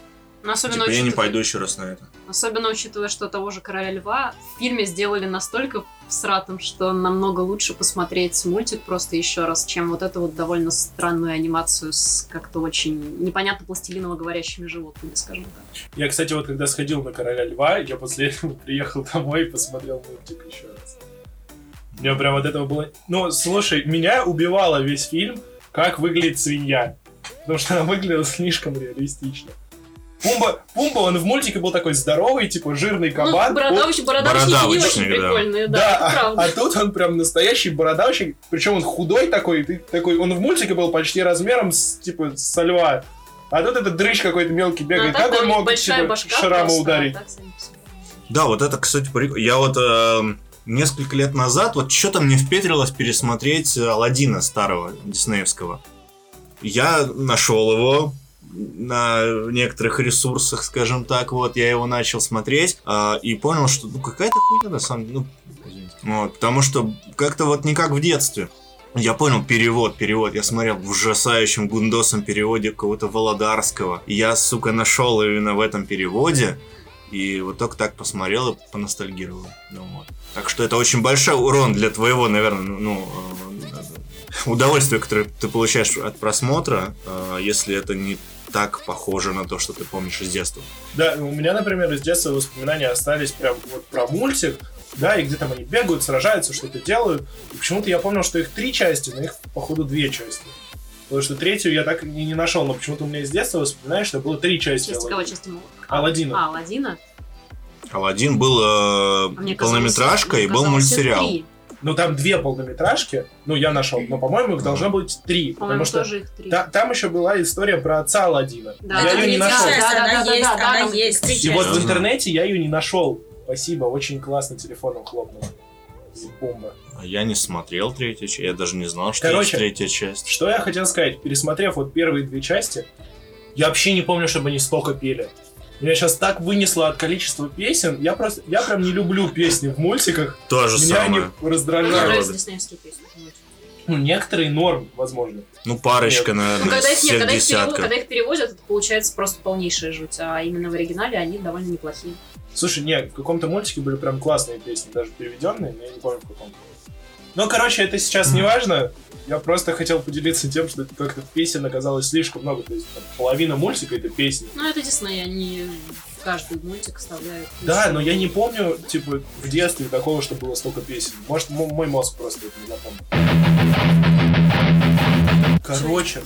Но особенно, Типа, я не учитывая- пойду еще раз на это. особенно учитывая, что того же Короля Льва в фильме сделали настолько всратым, что намного лучше посмотреть мультик просто еще раз, чем вот эту вот довольно странную анимацию с как-то очень непонятно пластилиново говорящими животными, скажем так. Я, кстати, вот когда сходил на Короля Льва, я после этого приехал домой и посмотрел мультик еще раз. Мне прям вот этого было... Ну, слушай, меня убивало весь фильм, как выглядит свинья. Потому что она выглядела слишком реалистично. Пумба, Пумба, он в мультике был такой здоровый, типа жирный кабан. ну, бородавочки не Бородавочник, очень да. прикольные, да, Да, это а, правда. а тут он прям настоящий бородавчик, причем он худой такой, ты такой, он в мультике был почти размером с, типа, со льва. А тут этот дрыщ какой-то мелкий Ну, а бегает. как он мог, типа, башка шрама просто, а ударить? Да, вот это, кстати, прикольно. Я вот эм, несколько лет назад, вот что-то мне впетрилось пересмотреть Алладина старого, диснеевского. Я нашел его на некоторых ресурсах, скажем так, вот, я его начал смотреть а, и понял, что, ну, какая-то хуйня, на самом деле, ну, вот, потому что как-то вот не как в детстве. Я понял перевод, перевод. Я смотрел в ужасающем гундосом переводе какого-то Володарского. И я, сука, нашел именно в этом переводе. И вот только так посмотрел и поностальгировал. Ну, вот. Так что это очень большой урон для твоего, наверное, ну, ну, э, удовольствия, которое ты получаешь от просмотра, э, если это не так похоже на то, что ты помнишь из детства. Да, у меня, например, из детства воспоминания остались прям вот про мультик, да, и где там они бегают, сражаются, что-то делают. И почему-то я помнил, что их три части, но их, походу, две части. Потому что третью я так и не нашел, но почему-то у меня из детства воспоминания, что было три части. Часть кого? Часть Аладдина. А, Аладдина? Алладин был э, А мне и был мультсериал. три. Ну, там две полнометражки, ну, я нашел, но, по-моему, их должно быть три. По-моему, Потому что тоже их три. та- там еще была история про отца Аладдина. Да, я ее не нашел. часть, она есть, она там есть. И вот в интернете я ее не нашел. Спасибо, очень классно телефоном хлопнул. Бомба. А Я не смотрел третью часть, я даже не знал, что Короче, есть третья часть. Что я хотел сказать, пересмотрев вот первые две части, я вообще не помню, чтобы они столько пели. Меня сейчас так вынесло от количества песен. Я просто, я прям не люблю песни в мультиках. То же Меня самое. они Мне раздражают. Ну, некоторые норм, возможно. Ну, парочка, Нет. наверное, Ну, когда их, нет, когда, их переводят, десятка. когда их переводят, это получается просто полнейшая жуть. А именно в оригинале они довольно неплохие. Слушай, нет, в каком-то мультике были прям классные песни, даже переведенные, но я не помню в каком. Ну, короче, это сейчас не важно. Я просто хотел поделиться тем, что как-то песен оказалось слишком много. То есть там, половина мультика это песни. Ну, это Дисней, они в каждый мультик вставляют. Да, но я не помню, типа, в детстве такого, что было столько песен. Может, м- мой мозг просто это не запомнил. Короче,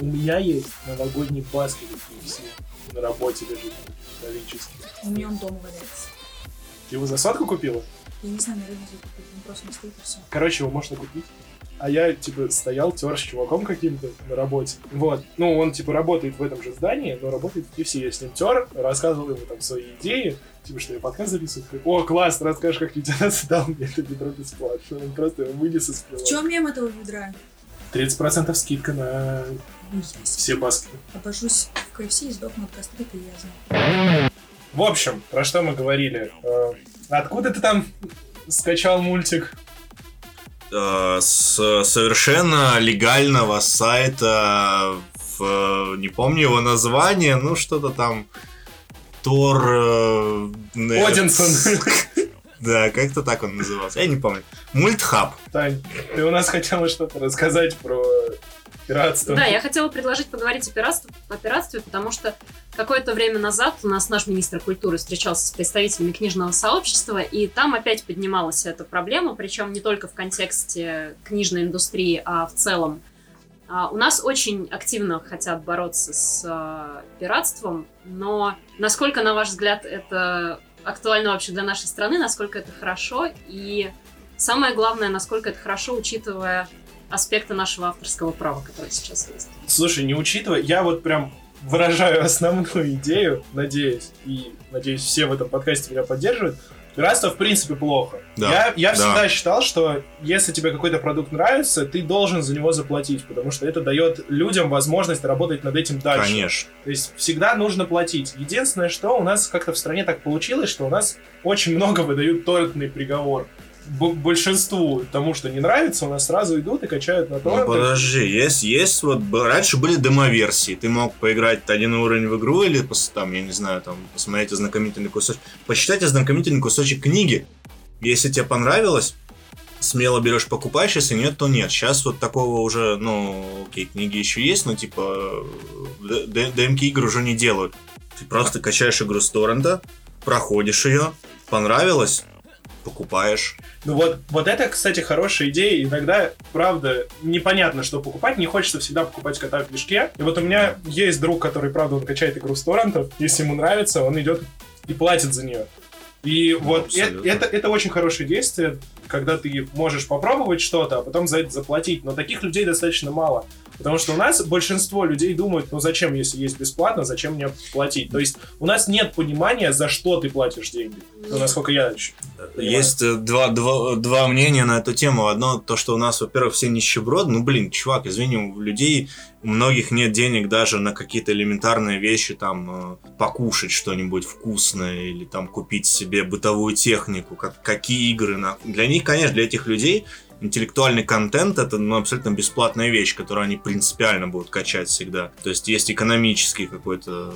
у меня есть новогодний баскет KFC. на работе лежит металлический. У меня он дома валяется. Ты его за сотку купила? Я не знаю, наверное, где купить, он просто не стоит и все. Короче, его можно купить. А я, типа, стоял, тер с чуваком каким-то на работе. Вот. Ну, он, типа, работает в этом же здании, но работает в KFC. Я с ним тер, рассказывал ему там свои идеи, типа, что я подкаст записываю. О, класс, ты расскажешь, как лейтенант дал мне это ведро бесплатно. Он просто его вынес из В чем мем этого ведра? 30% скидка на Ну, все баскеты. Обожусь в КФС и сдохну от кастрита, я знаю. В общем, про что мы говорили? Э, Откуда ты там скачал мультик? Э, с совершенно легального сайта, в, не помню его название, ну что-то там Тор... э. Одинсон. Да, как-то так он назывался, я не помню. Мультхаб. Тань, ты у нас хотела что-то рассказать про пиратство. Да, я хотела предложить поговорить о пиратстве, о пиратстве, потому что Какое-то время назад у нас наш министр культуры встречался с представителями книжного сообщества, и там опять поднималась эта проблема, причем не только в контексте книжной индустрии, а в целом. А, у нас очень активно хотят бороться с а, пиратством, но насколько, на ваш взгляд, это актуально вообще для нашей страны, насколько это хорошо, и самое главное, насколько это хорошо, учитывая аспекты нашего авторского права, которые сейчас есть. Слушай, не учитывая, я вот прям выражаю основную идею, надеюсь, и надеюсь, все в этом подкасте меня поддерживают. Пиратство в принципе плохо. Да, я я да. всегда считал, что если тебе какой-то продукт нравится, ты должен за него заплатить, потому что это дает людям возможность работать над этим дальше. Конечно. То есть всегда нужно платить. Единственное, что у нас как-то в стране так получилось, что у нас очень много выдают тортный приговор. Большинству тому, что не нравится, у нас сразу идут и качают на Ну торты. подожди, есть, есть вот раньше были демоверсии. Ты мог поиграть один уровень в игру или там, я не знаю, там посмотреть ознакомительный кусочек, почитать ознакомительный кусочек книги. Если тебе понравилось, смело берешь, покупаешь, если нет, то нет. Сейчас вот такого уже, ну, окей, книги еще есть, но типа д- д- DMK игр уже не делают. Ты просто качаешь игру с торрента, проходишь ее, понравилось, покупаешь. Ну вот, вот это, кстати, хорошая идея. Иногда, правда, непонятно, что покупать. Не хочется всегда покупать кота в мешке. И вот у меня есть друг, который, правда, он качает игру с торрентов. Если ему нравится, он идет и платит за нее. И вот э- абсолютно. это, это очень хорошее действие, когда ты можешь попробовать что-то, а потом за это заплатить. Но таких людей достаточно мало. Потому что у нас большинство людей думают, ну зачем, если есть бесплатно, зачем мне платить? То есть у нас нет понимания, за что ты платишь деньги. Ну, насколько я понимаю. Есть э, два, два, два мнения на эту тему. Одно, то, что у нас, во-первых, все нищеброды. Ну, блин, чувак, извини, у людей, у многих нет денег даже на какие-то элементарные вещи, там, э, покушать что-нибудь вкусное или там купить себе бытовую технику, как, какие игры. На... Для них, конечно, для этих людей интеллектуальный контент это ну, абсолютно бесплатная вещь, которую они принципиально будут качать всегда. То есть есть экономический какой-то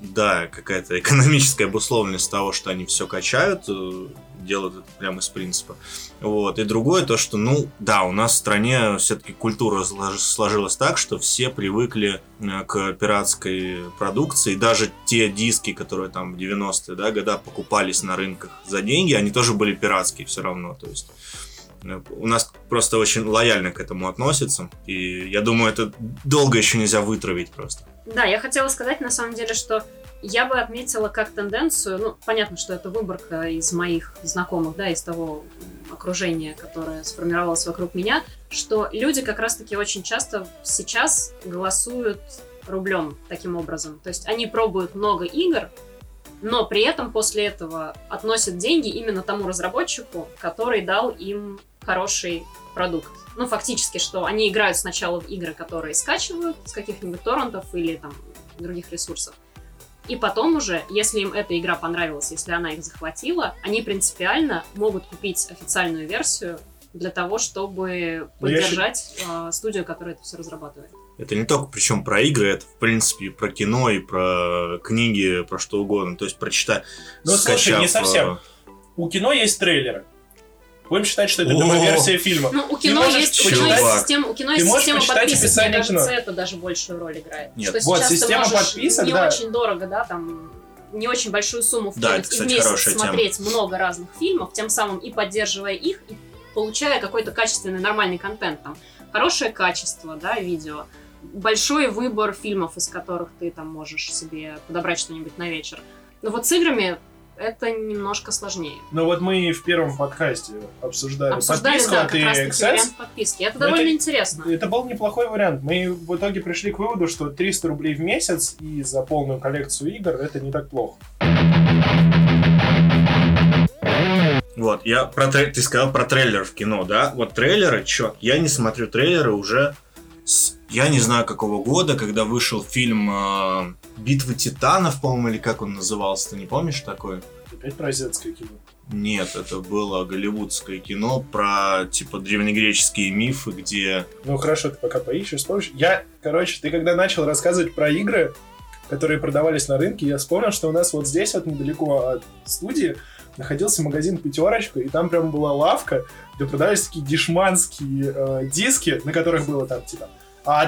да, какая-то экономическая обусловленность того, что они все качают, э, делают это прямо из принципа. Вот. И другое то, что, ну, да, у нас в стране все-таки культура слож- сложилась так, что все привыкли э, к пиратской продукции. Даже те диски, которые там в 90-е да, года покупались на рынках за деньги, они тоже были пиратские все равно. То есть э, у нас просто очень лояльно к этому относятся. И я думаю, это долго еще нельзя вытравить просто. Да, я хотела сказать на самом деле, что я бы отметила как тенденцию, ну, понятно, что это выборка из моих знакомых, да, из того м, окружения, которое сформировалось вокруг меня, что люди как раз-таки очень часто сейчас голосуют рублем таким образом. То есть они пробуют много игр, но при этом после этого относят деньги именно тому разработчику, который дал им хороший продукт. Ну, фактически, что они играют сначала в игры, которые скачивают с каких-нибудь торрентов или там других ресурсов. И потом уже, если им эта игра понравилась, если она их захватила, они принципиально могут купить официальную версию для того, чтобы Ну, я поддержать э, студию, которая это все разрабатывает. Это не только причем про игры, это в принципе и про кино, и про книги, про что угодно. То есть прочитать. Ну, слушай, не совсем. У кино есть трейлеры. Будем считать, что это демо-версия фильма. Ну, у кино есть, у кино почитать- есть система, у кино есть система подписок, мне кажется, это даже большую роль играет. Нет. Что Вот, система подписок, не да. очень дорого, да, там не очень большую сумму Да, вкинуть это, и кстати, в месяц хорошая тема. смотреть много разных фильмов, тем самым и поддерживая их, и получая какой-то качественный нормальный контент там. Хорошее качество, да, видео. Большой выбор фильмов, из которых ты там можешь себе подобрать что-нибудь на вечер. Но вот с играми это немножко сложнее. Ну вот мы в первом подкасте обсуждали, Обсуждали, подписку да, от как раз таки EXS. вариант подписки. Это Ну, довольно это- интересно. Это был неплохой вариант. Мы в итоге пришли к выводу, что 300 рублей в месяц и за полную коллекцию игр это не так плохо. Вот, я про ты сказал про трейлер в кино, да? Вот трейлеры, чувак, я не смотрю трейлеры уже с, я не знаю какого года, когда вышел фильм э, «Битвы титанов», по-моему, или как он назывался, ты не помнишь такой? Опять про азиатское кино. Нет, это было голливудское кино про, типа, древнегреческие мифы, где... Ну хорошо, ты пока поищешь, вспомнишь. Я, короче, ты когда начал рассказывать про игры, которые продавались на рынке, я вспомнил, что у нас вот здесь, вот недалеко от студии, находился магазин «Пятерочка», и там прям была лавка, где продавались такие дешманские э, диски, на которых было там, типа,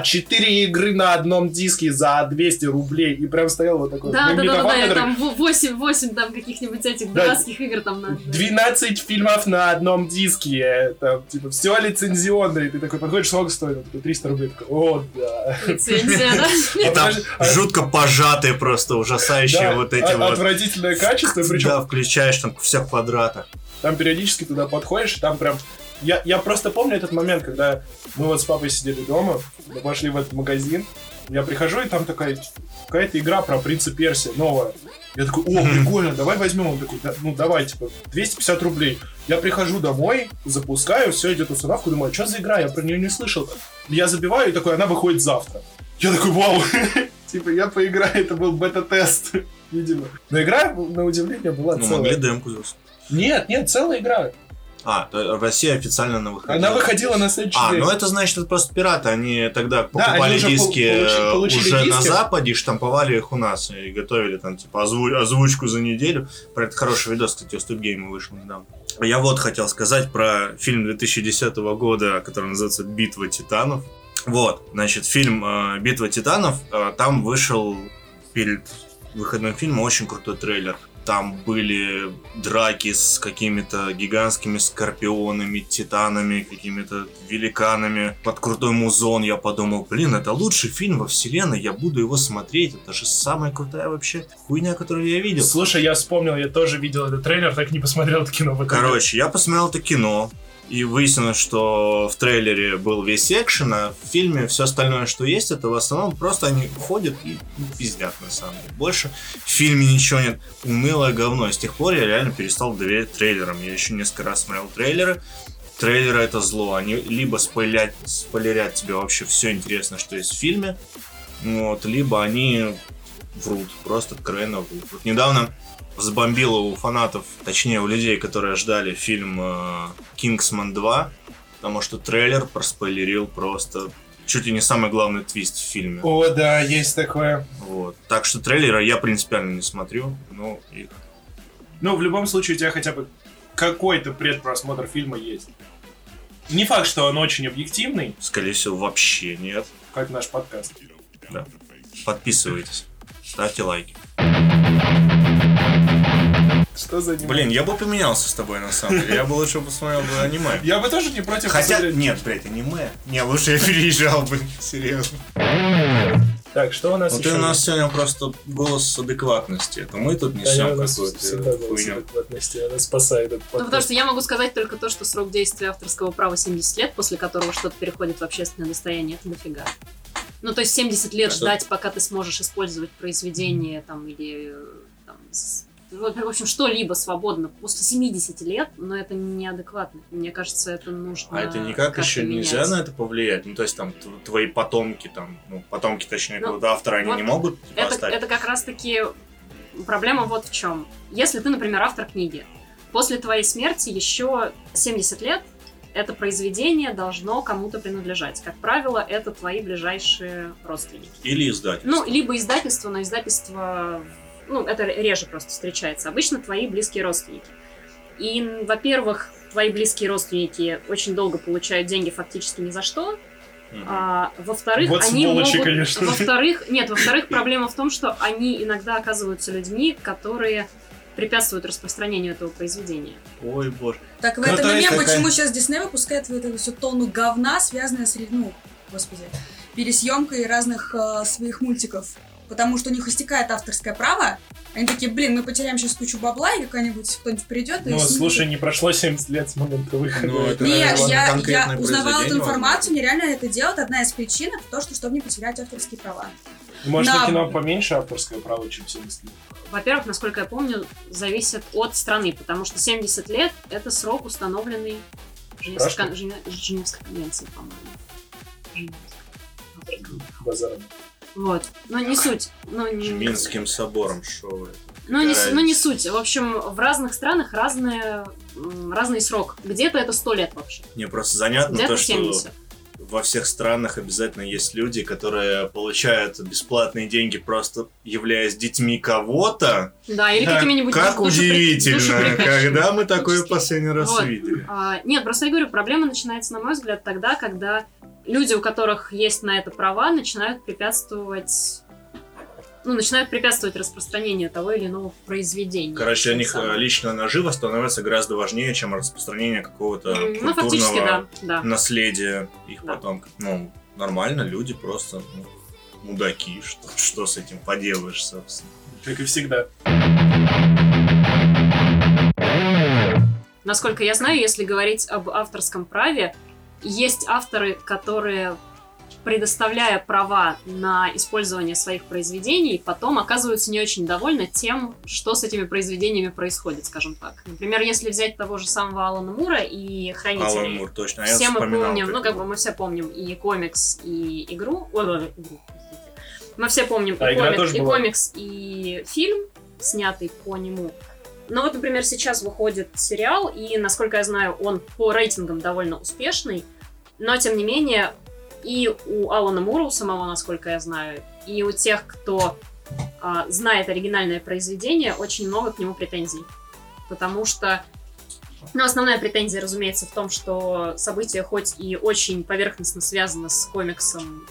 4 игры на одном диске за 200 рублей. И прям стоял вот такой Да, да, да, да, да, и там 8, 8 там каких-нибудь этих Да. дурацких игр там надо. 12 фильмов на одном диске, там, типа, все лицензионное, и ты такой подходишь, сколько стоит? Он такой, 300 рублей, такой, о, да. Лицензия, да? И А там подожди, а- жутко пожатые просто, ужасающие вот эти а- вот... Отвратительное качество, причем Да, включаешь там все в квадратах. там периодически туда подходишь, и там прям... Я, я просто помню этот момент, когда мы вот с папой сидели дома, мы пошли в этот магазин, я прихожу, и там такая какая-то игра про принца Персия, новая. Я такой, о, прикольно, давай возьмем. Он такой, «Да, ну давай, типа, 250 рублей. Я прихожу домой, запускаю, все идет установку, думаю, что за игра, я про нее не слышал. Я забиваю, и такой, она выходит завтра. Я такой, вау, типа, я поиграю, это был бета-тест, видимо. Но игра, на удивление, была Ну, целая. могли демку. Нет, нет, целая игра. А, Россия официально она выходила. Она выходила на следующий А, день. ну это значит, это просто пираты. Они тогда Да, покупали они уже пол- диски э, получи- получили уже на диски. Западе, штамповали их у нас и готовили там типа озву- озвучку за неделю. Про это хороший видос, кстати, у Студгейма вышел недавно. Я вот хотел сказать про фильм 2010 года, который называется «Битва титанов». Вот, значит, фильм э, «Битва титанов», э, там вышел перед выходным фильмом очень крутой трейлер. Там были драки с какими-то гигантскими скорпионами, титанами, какими-то великанами. Под крутой музон я подумал, блин, это лучший фильм во вселенной, я буду его смотреть. Это же самая крутая вообще хуйня, которую я видел. Слушай, я вспомнил, я тоже видел этот трейлер, так и не посмотрел это кино. Короче, я посмотрел это кино, и выяснилось, что в трейлере был весь экшен, а в фильме все остальное, что есть, это в основном просто они ходят и ну, пиздят на самом деле. Больше в фильме ничего нет. Унылое говно. И с тех пор я реально перестал доверять трейлерам. Я еще несколько раз смотрел трейлеры. Трейлеры это зло. Они либо спойлят, спойлерят тебе вообще все интересное, что есть в фильме, вот, либо они врут, просто откровенно врут. Вот недавно забомбило у фанатов, точнее у людей, которые ждали фильм э, «Кингсман 2», потому что трейлер проспойлерил просто чуть ли не самый главный твист в фильме. О, да, есть такое. Вот. Так что трейлеры я принципиально не смотрю, но их... Ну, в любом случае, у тебя хотя бы какой-то предпросмотр фильма есть. Не факт, что он очень объективный, Скорее всего, вообще нет. как наш подкаст. Подписывайтесь, ставьте лайки. Что за аниме? Блин, я бы поменялся с тобой на самом деле. Я бы лучше посмотрел бы аниме. Я бы тоже не против Хотя, посмотреть. нет, блядь, аниме. Не, лучше я переезжал бы, серьезно. Так, что у нас Вот еще? у нас сегодня просто голос адекватности. Это мы тут несем всегда какую-то голос хуйню. адекватности, она спасает этот Ну, потому что я могу сказать только то, что срок действия авторского права 70 лет, после которого что-то переходит в общественное достояние, это дофига. Ну, то есть 70 лет Что? ждать, пока ты сможешь использовать произведение там или э, в общем, что-либо свободно после 70 лет, но это неадекватно. Мне кажется, это нужно А это никак еще менять. нельзя на это повлиять? Ну, то есть там твои потомки, там, ну, потомки, точнее, Ну, какого-то автора, они вот не могут типа, Это, оставить? это как раз-таки проблема вот в чем. Если ты, например, автор книги, после твоей смерти еще 70 лет это произведение должно кому-то принадлежать. Как правило, это твои ближайшие родственники. Или издательство. Ну, либо издательство, но издательство, ну, это реже просто встречается. Обычно твои близкие родственники. И, во-первых, твои близкие родственники очень долго получают деньги фактически ни за что. А, во-вторых, Вот они сволочи, могут... конечно. Во-вторых, нет, во-вторых, проблема в том, что они иногда оказываются людьми, которые препятствуют распространению этого произведения. Ой, боже. Так в Ну, этом такая- почему сейчас Дисней выпускает вот эту всю тонну говна, связанная с, ну, господи, пересъемкой разных э, своих мультиков. Потому что у них истекает авторское право. Они такие, блин, мы потеряем сейчас кучу бабла, и какой-нибудь кто-нибудь придет и Ну, слушай, не прошло 70 лет с момента выхода. Ну, это, Не, наверное, я, я узнавала эту информацию, нереально это делать. Одна из причин это то, что чтобы не потерять авторские права. Может, На- на кино поменьше авторское право, чем 70 лет? Во-первых, насколько я помню, зависит от страны, потому что 70 лет — это срок, установленный Женевской, Женевской конвенцией, по-моему. Женевской. Базар. Вот. Но не суть. Ну, возможно. не, Минским собором, что вы. ну, не, ну, не суть. В общем, в разных странах разные, разный срок. Где-то это 100 лет вообще. Мне просто занятно Где-то то, что 70. во всех странах обязательно есть люди, которые получают бесплатные деньги, просто являясь детьми кого-то. Да, или Так, какими-нибудь Как душепри- удивительно, душеприказчиками. когда мы такое Фактически. последний раз Вот. видели. А, нет, просто я говорю, проблема начинается, на мой взгляд, тогда, когда люди, у которых есть на это права, начинают препятствовать ну, начинают препятствовать распространению того или иного произведения. Короче, для них самым. э, личная нажива становится гораздо важнее, чем распространение какого-то Ну, культурного да. да. наследия их Да. потомков. Ну, нормально, люди просто ну, мудаки. Что, что с этим поделаешь, собственно. Как и всегда. Насколько я знаю, если говорить об авторском праве, есть авторы, которые, предоставляя права на использование своих произведений, потом оказываются не очень довольны тем, что с этими произведениями происходит, скажем так. Например, если взять того же самого Алана Мура и Хранителей. Алан Мур, точно. А я все мы помним, ну как бы мы все помним и комикс, и игру. Ой, ой, ой, игру, простите. Мы все помним Да, и, комик- и комикс, и фильм, снятый по нему. Но вот, например, сейчас выходит сериал, и, насколько я знаю, он по рейтингам довольно успешный, но, тем не менее, и у Алана Мура, у самого, насколько я знаю, и у тех, кто а, знает оригинальное произведение, очень много к нему претензий. Потому что ну, основная претензия, разумеется, в том, что события хоть и очень поверхностно связаны с комиксом,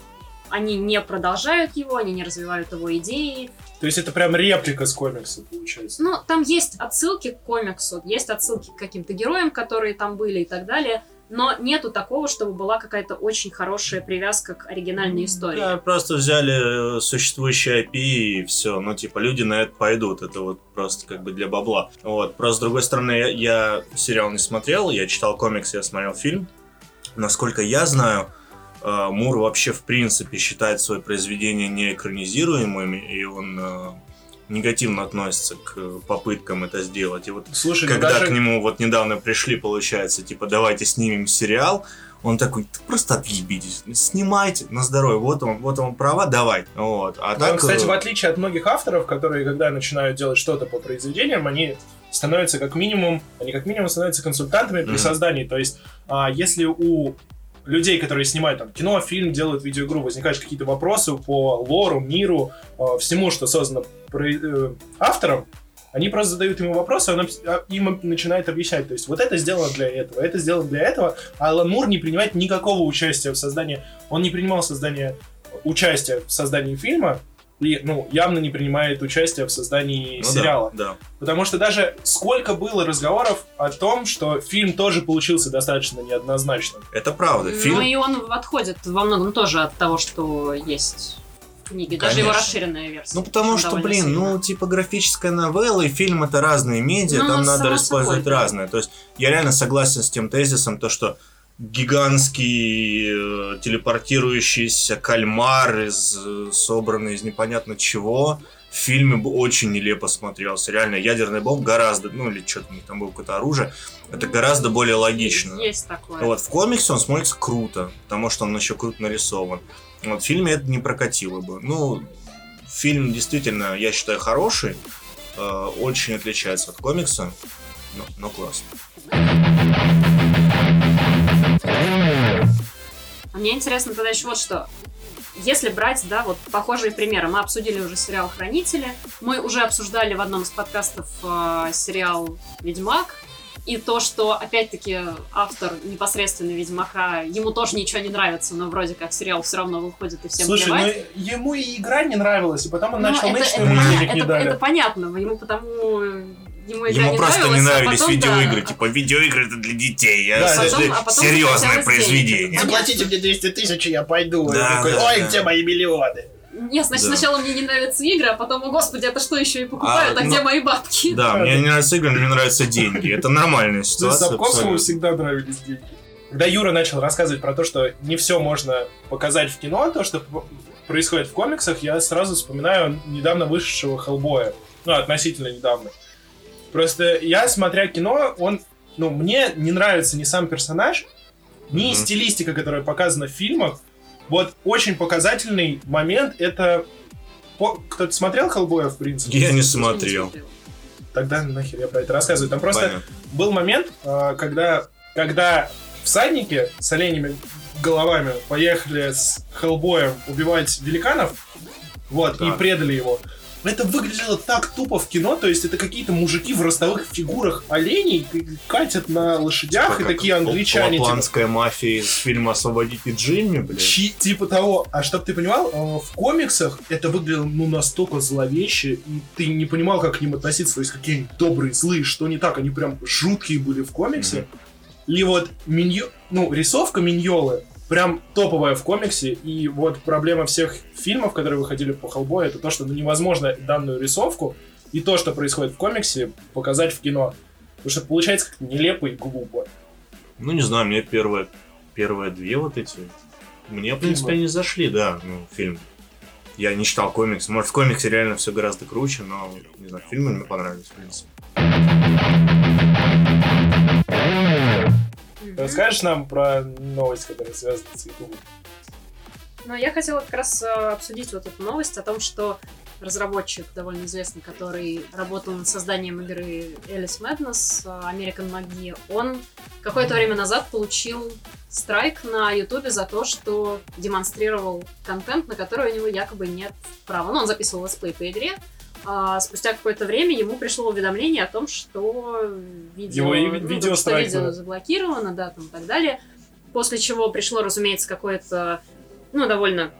они не продолжают его, они не развивают его идеи. То есть это прям реплика с комикса, получается. Ну, там есть отсылки к комиксу, есть отсылки к каким-то героям, которые там были и так далее, но нету такого, чтобы была какая-то очень хорошая привязка к оригинальной истории. Да, просто взяли э, существующее IP и все. Ну, типа, люди на это пойдут. Это вот просто как бы для бабла. Вот. Просто, с другой стороны, я, я сериал не смотрел, я читал комикс, я смотрел фильм. Насколько я знаю, Мур вообще, в принципе, считает свои произведения неэкранизируемыми, и он э, негативно относится к э, попыткам это сделать. И вот Слушай, ну когда даже... к нему вот недавно пришли, получается, типа, давайте снимем сериал, он такой, «Да просто отъебитесь, снимайте на здоровье, вот он, вот он права, давай. Вот. А Ну, так, кстати, э, в отличие от многих авторов, которые, когда начинают делать что-то по произведениям, они становятся как минимум, они как минимум становятся консультантами при Мгм. создании. То есть, а, если у людей, которые снимают там кино, фильм, делают видеоигру, возникают какие-то вопросы по лору, миру, а, всему, что создано про- э, автором, они просто задают ему вопросы, он обс- а, им начинает объяснять. То есть, вот это сделано для этого, это сделано для этого. А Алан Мур не принимает никакого участия в создании. Он не принимал создание, участие в создании фильма, ну, явно не принимает участие в создании ну да, сериала. Да, Потому что даже сколько было разговоров о том, что фильм тоже получился достаточно неоднозначным. это правда. Фильм, Ну и он отходит во многом тоже от того, что есть в книге. Даже его Конечно. расширенная версия. Ну, потому что, блин, сильно. ну, типа, графическая новелла и фильм это разные медиа, Ну, там само надо использовать собой, да. разное. То есть, я реально согласен с тем тезисом, то, что гигантский э, телепортирующийся кальмар, из, э, собранный из непонятно чего, в фильме бы очень нелепо смотрелся. Реально, ядерный бомб гораздо, ну, или что-то у них там было какое-то оружие, это гораздо более логично. Есть такое. Вот, в комиксе он смотрится круто, потому что он еще круто нарисован. Вот, в фильме это не прокатило бы. Ну, фильм действительно, я считаю, хороший, э, очень отличается от комикса, но, но классно. А Мне интересно тогда еще вот что. Если брать, да, вот похожие примеры, мы обсудили уже сериал «Хранители», мы уже обсуждали в одном из подкастов э, сериал «Ведьмак», и то, что, опять-таки, автор непосредственно Ведьмака, ему тоже ничего не нравится, но вроде как сериал все равно выходит и всем Слушай, плевать. ну ему и игра не нравилась, и потом он Ну, начал это, это, ему поня- денег не это- дали. это понятно, ему потому ему игра Ему не просто нравилась, не а нравились потом, видеоигры, да, типа видеоигры это для детей, а Да, это потом- а потом серьезное произведение. Заплатите мне 200 тысяч, и я пойду. Да, Я такой, да, Ой, да. где мои миллионы? Нет, значит, Да. сначала мне не нравятся игры, а потом, о господи, это что еще и покупают, а, А, где ну, мои бабки? Да, мне не нравятся игры, но мне нравятся деньги. Это нормальная ситуация. Сапковскому всегда нравились деньги. Когда Юра начал рассказывать про то, что не все можно показать в кино, то, что происходит в комиксах, я сразу вспоминаю недавно вышедшего Хеллбоя. Ну, относительно недавно. Просто я, смотря кино, он... Ну, мне не нравится ни сам персонаж, ни Мгм. стилистика, которая показана в фильмах. Вот очень показательный момент — это... Кто-то смотрел Хеллбоя, в принципе? Я не смотрел. Тогда нахер я про это рассказываю. Там просто Понятно. был момент, а, когда, когда всадники с оленями головами поехали с Хеллбоем убивать великанов, вот, и Так. предали его. Это выглядело так тупо в кино, то есть это какие-то мужики в ростовых фигурах оленей катят на лошадях, и Как такие англичане, типа, Лапландская мафия из фильма «Освободите Джимми», блядь. Чи- типа того. А чтоб ты понимал, э, в комиксах это выглядело ну настолько зловеще, и ты не понимал, как к ним относиться. То есть какие они добрые, злые, что не так. Они прям жуткие были в комиксе. И вот миньо... ну, рисовка Миньолы прям топовая в комиксе. И вот проблема всех фильмов, которые выходили по Хеллбою, это то, что ну, невозможно данную рисовку и то, что происходит в комиксе, показать в кино. Потому что получается как-то нелепо и глупо. Ну, не знаю, мне первые, первые две вот эти... Мне, в принципе, они зашли, да, ну, фильм. Я не читал комикс. Может, в комиксе реально все гораздо круче, но, не знаю, фильмы мне понравились, в принципе. Расскажешь нам про новость, которая связана с Ютубом? Но я хотела как раз э, обсудить вот эту новость о том, что разработчик довольно известный, который работал над созданием игры Alice Madness, э, American McGee, он какое-то время назад получил страйк на Ютубе за то, что демонстрировал контент, на который у него якобы нет права. Ну, он записывал летсплей по игре, а спустя какое-то время ему пришло уведомление о том, что видео, Его ну, видео что видео заблокировано, да, там и так далее. После чего пришло, разумеется, какое-то, ну, довольно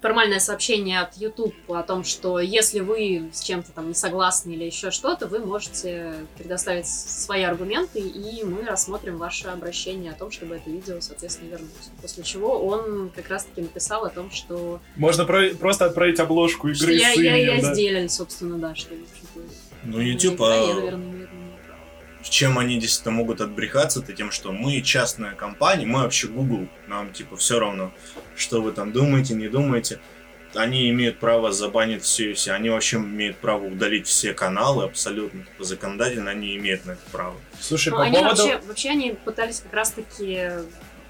формальное сообщение от YouTube о том, что если вы с чем-то там не согласны или еще что-то, вы можете предоставить свои аргументы, и мы рассмотрим ваше обращение о том, чтобы это видео, соответственно, вернуть. После чего он как раз-таки написал о том, что, Можно про- просто отправить обложку что игры я, с я, я именем, да. сделали, собственно, да, что, Ну, YouTube, да, а, я, наверное, наверное. Чем они действительно могут отбрехаться, это тем, что мы частная компания, мы вообще Google, нам типа все равно, что вы там думаете, не думаете. Они имеют право забанить все и все. Они вообще имеют право удалить все каналы абсолютно. Типа, законодательно они имеют на это право. Слушай, Ну, по они поводу... вообще, вообще они пытались как раз-таки,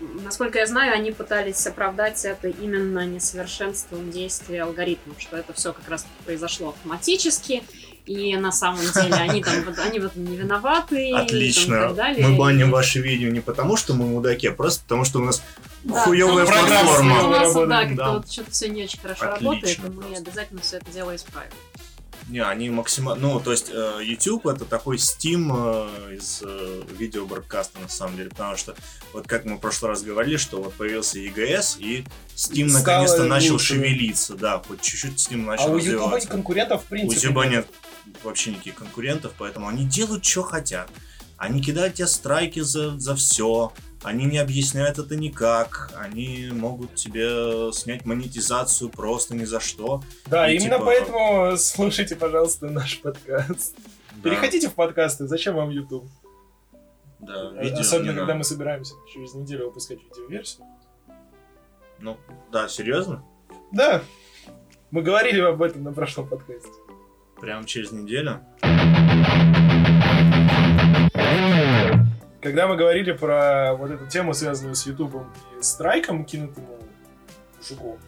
насколько я знаю, они пытались оправдать это именно несовершенством действия алгоритмов, что это все как раз произошло автоматически, и на самом деле они там вот- они в этом не виноваты. и там, и Отлично. так далее. Мы баним ваши видео не потому, что мы мудаки, а просто потому, что у нас Да, что платформа. У нас, у да, как-то да. вот что-то все не очень хорошо Отлично работает, и мы просто. обязательно все это дело исправим. Не, они максимально... Ну, то есть, э, YouTube это такой Steam э, из э, видеобродкаста, на самом деле, потому что, вот как мы в прошлый раз говорили, что вот появился EGS, и Steam наконец-то начал лучше. шевелиться, да, хоть чуть-чуть Steam А начал у Ютуба развиваться. конкурентов в У принципе YouTube нет вообще никаких конкурентов, поэтому они делают, что хотят. Они кидают тебе страйки за, за все, они не объясняют это никак, они могут тебе снять монетизацию просто ни за что. Да, И именно типа- поэтому слушайте, пожалуйста, наш подкаст. Да, Переходите в подкасты, зачем вам YouTube? Да, Э, видео Особенно, когда надо. мы собираемся через неделю выпускать видеоверсию. Ну, да, серьезно? Да, мы говорили об этом на прошлом подкасте. Прям через неделю? Когда мы говорили про вот эту тему, связанную с Ютубом и страйком, кинутому мужику,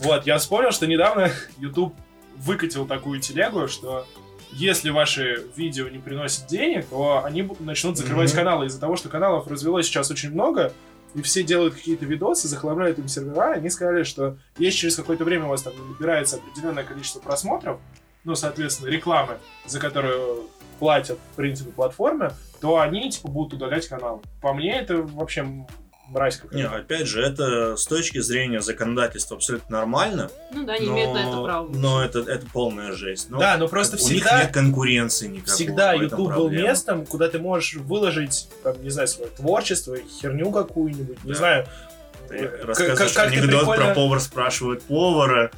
вот, я вспомнил, что недавно YouTube выкатил такую телегу, что если ваши видео не приносят денег, то они начнут закрывать Мгм. каналы из-за того, что каналов развелось сейчас очень много, и все делают какие-то видосы, захламляют им сервера, они сказали, что если через какое-то время у вас там набирается определенное количество просмотров, ну, соответственно, рекламы, за которую платят, в принципе, платформе, то они, типа, будут удалять канал. По мне, это вообще мразь Не, какая-то. опять же, это с точки зрения законодательства абсолютно нормально, Ну да, они но, имеют на это право. но это, это полная жесть. Ну, да, но просто у них всегда... нет конкуренции никакой. Всегда YouTube был местом, куда ты можешь выложить, там, не знаю, свое творчество, херню какую-нибудь, не Да. знаю. Ты рассказываешь как- как анекдот прикольно- про повар спрашивает повара.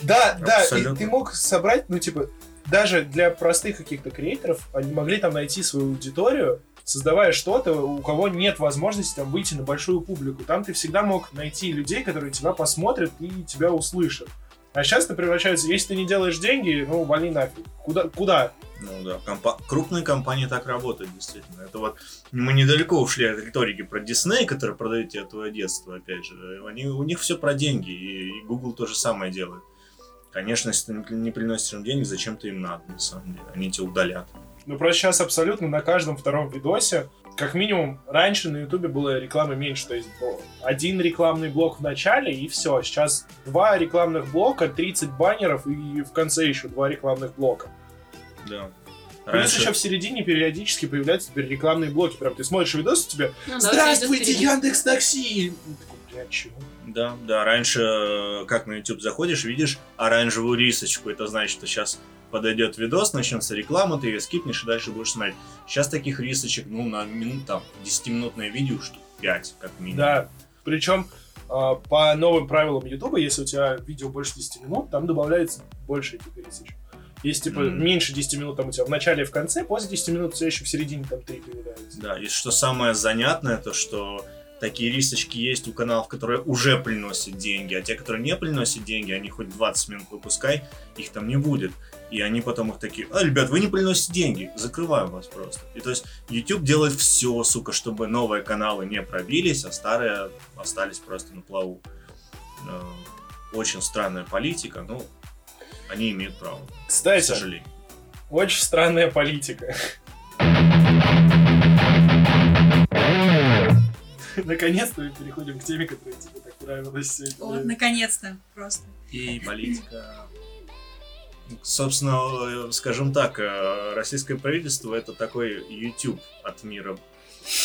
Да, да, и Абсолютно. ты мог собрать, ну, типа, даже для простых каких-то креаторов, они могли там найти свою аудиторию, создавая что-то, у кого нет возможности там выйти на большую публику. Там ты всегда мог найти людей, которые тебя посмотрят и тебя услышат. А сейчас ты превращается, если ты не делаешь деньги, ну, вали нафиг. Куда? Куда? Ну да, компа- крупные компании так работают, действительно. Это вот мы недалеко ушли от риторики про Дисней, который продает тебе твое детство, опять же. Они, у них все про деньги, и, и Google то же самое делает. Конечно, если ты не приносишь им денег, зачем ты им надо, на самом деле. Они тебя удалят. Ну, просто сейчас абсолютно на каждом втором видосе, как минимум, раньше на Ютубе было рекламы меньше, то есть был один рекламный блок в начале, и все. Сейчас два рекламных блока, 30 баннеров, и в конце еще два рекламных блока. Да. Плюс Раньше, еще в середине периодически появляются теперь рекламные блоки. Прям ты смотришь видос, у тебя Ну да, «Здравствуйте, впереди. Яндекс Такси!» Ну, такой, «Бля, чего?» Да, да, раньше, э, как на YouTube заходишь, видишь оранжевую рисочку, это значит, что сейчас подойдет видос, начнется реклама, ты ее скипнешь и дальше будешь смотреть. Сейчас таких рисочек, ну, на минут, там, 10-минутное видео, штук 5, как минимум. Да, причем а, по новым правилам Ютуба, если у тебя видео больше 10 минут, там добавляется больше этих рисочек. Если, типа, Мгм. меньше 10 минут там у тебя в начале и в конце, после 10 минут у тебя еще в середине там 3 появляется. Да, и что самое занятное, то что такие рисочки есть у каналов, которые уже приносят деньги, а те, которые не приносят деньги, они хоть 20 минут выпускай, их там не будет. И они потом их такие, а, ребят, вы не приносите деньги, закрываем вас просто. И то есть YouTube делает все, сука, чтобы новые каналы не пробились, а старые остались просто на плаву. Э, Очень странная политика, но они имеют право, к Кстати, сожалению. очень странная политика. Наконец-то мы переходим к теме, которая тебе так нравилась сегодня. Вот, наконец-то, просто. и политика. Собственно, э, скажем так, э, российское правительство это такой YouTube от мира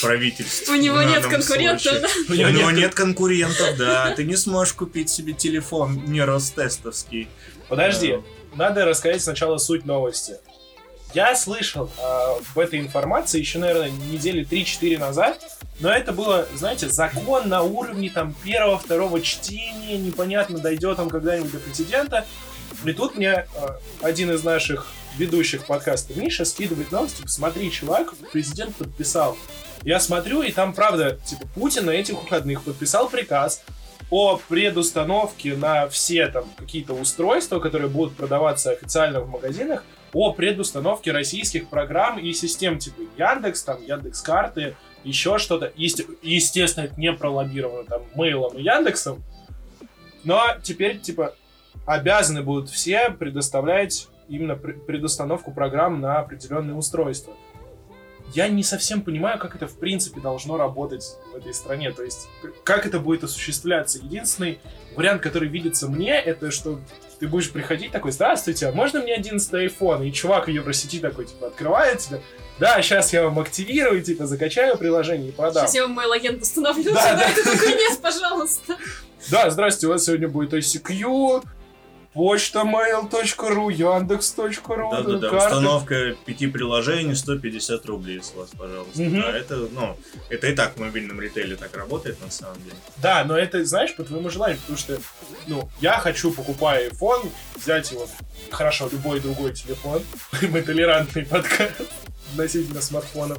правительств. У него нет случае. У него нет- нет конкурентов, да. Ты не сможешь купить себе телефон не Ростестовский. Подожди, надо рассказать сначала суть новости. Я слышал а, об этой информации еще, наверное, недели 3-4 назад, но это было, знаете, закон на уровне там первого-второго чтения, непонятно, дойдет он когда-нибудь до президента. И тут мне а, один из наших ведущих подкаста, Миша, скидывает новости, типа, смотри, чувак, президент подписал. Я смотрю, и там, правда, типа, Путин на этих выходных подписал приказ о предустановке на все там какие-то устройства, которые будут продаваться официально в магазинах, о предустановке российских программ и систем типа Яндекс, там Яндекс карты, еще что-то. Есте- Естественно, это не пролоббировано там Мейлом и Яндексом, но теперь типа обязаны будут все предоставлять именно пр- предустановку программ на определенные устройства. Я не совсем понимаю, как это в принципе должно работать в этой стране. То есть, как это будет осуществляться. Единственный вариант, который видится мне, это что ты будешь приходить такой, здравствуйте, а можно мне 11 iPhone? И чувак в Евросети такой, типа, открывает тебе, да, сейчас я вам активирую, типа, закачаю приложение и продам. Сейчас я вам мой логин установлю Да, да. ты такой, нет, пожалуйста. Да, здрасте, у вас сегодня будет ICQ, почта mail.ru, яндекс.ру, Да-да-да, карта. установка пяти приложений 150 рублей с вас, пожалуйста. Мгм. Да, это, ну, это и так в мобильном ритейле так работает на самом деле. Да, но это, знаешь, по твоему желанию, потому что, ну, я хочу, покупая iPhone, взять его, хорошо, любой другой телефон, мы толерантный подкаст относительно смартфонов,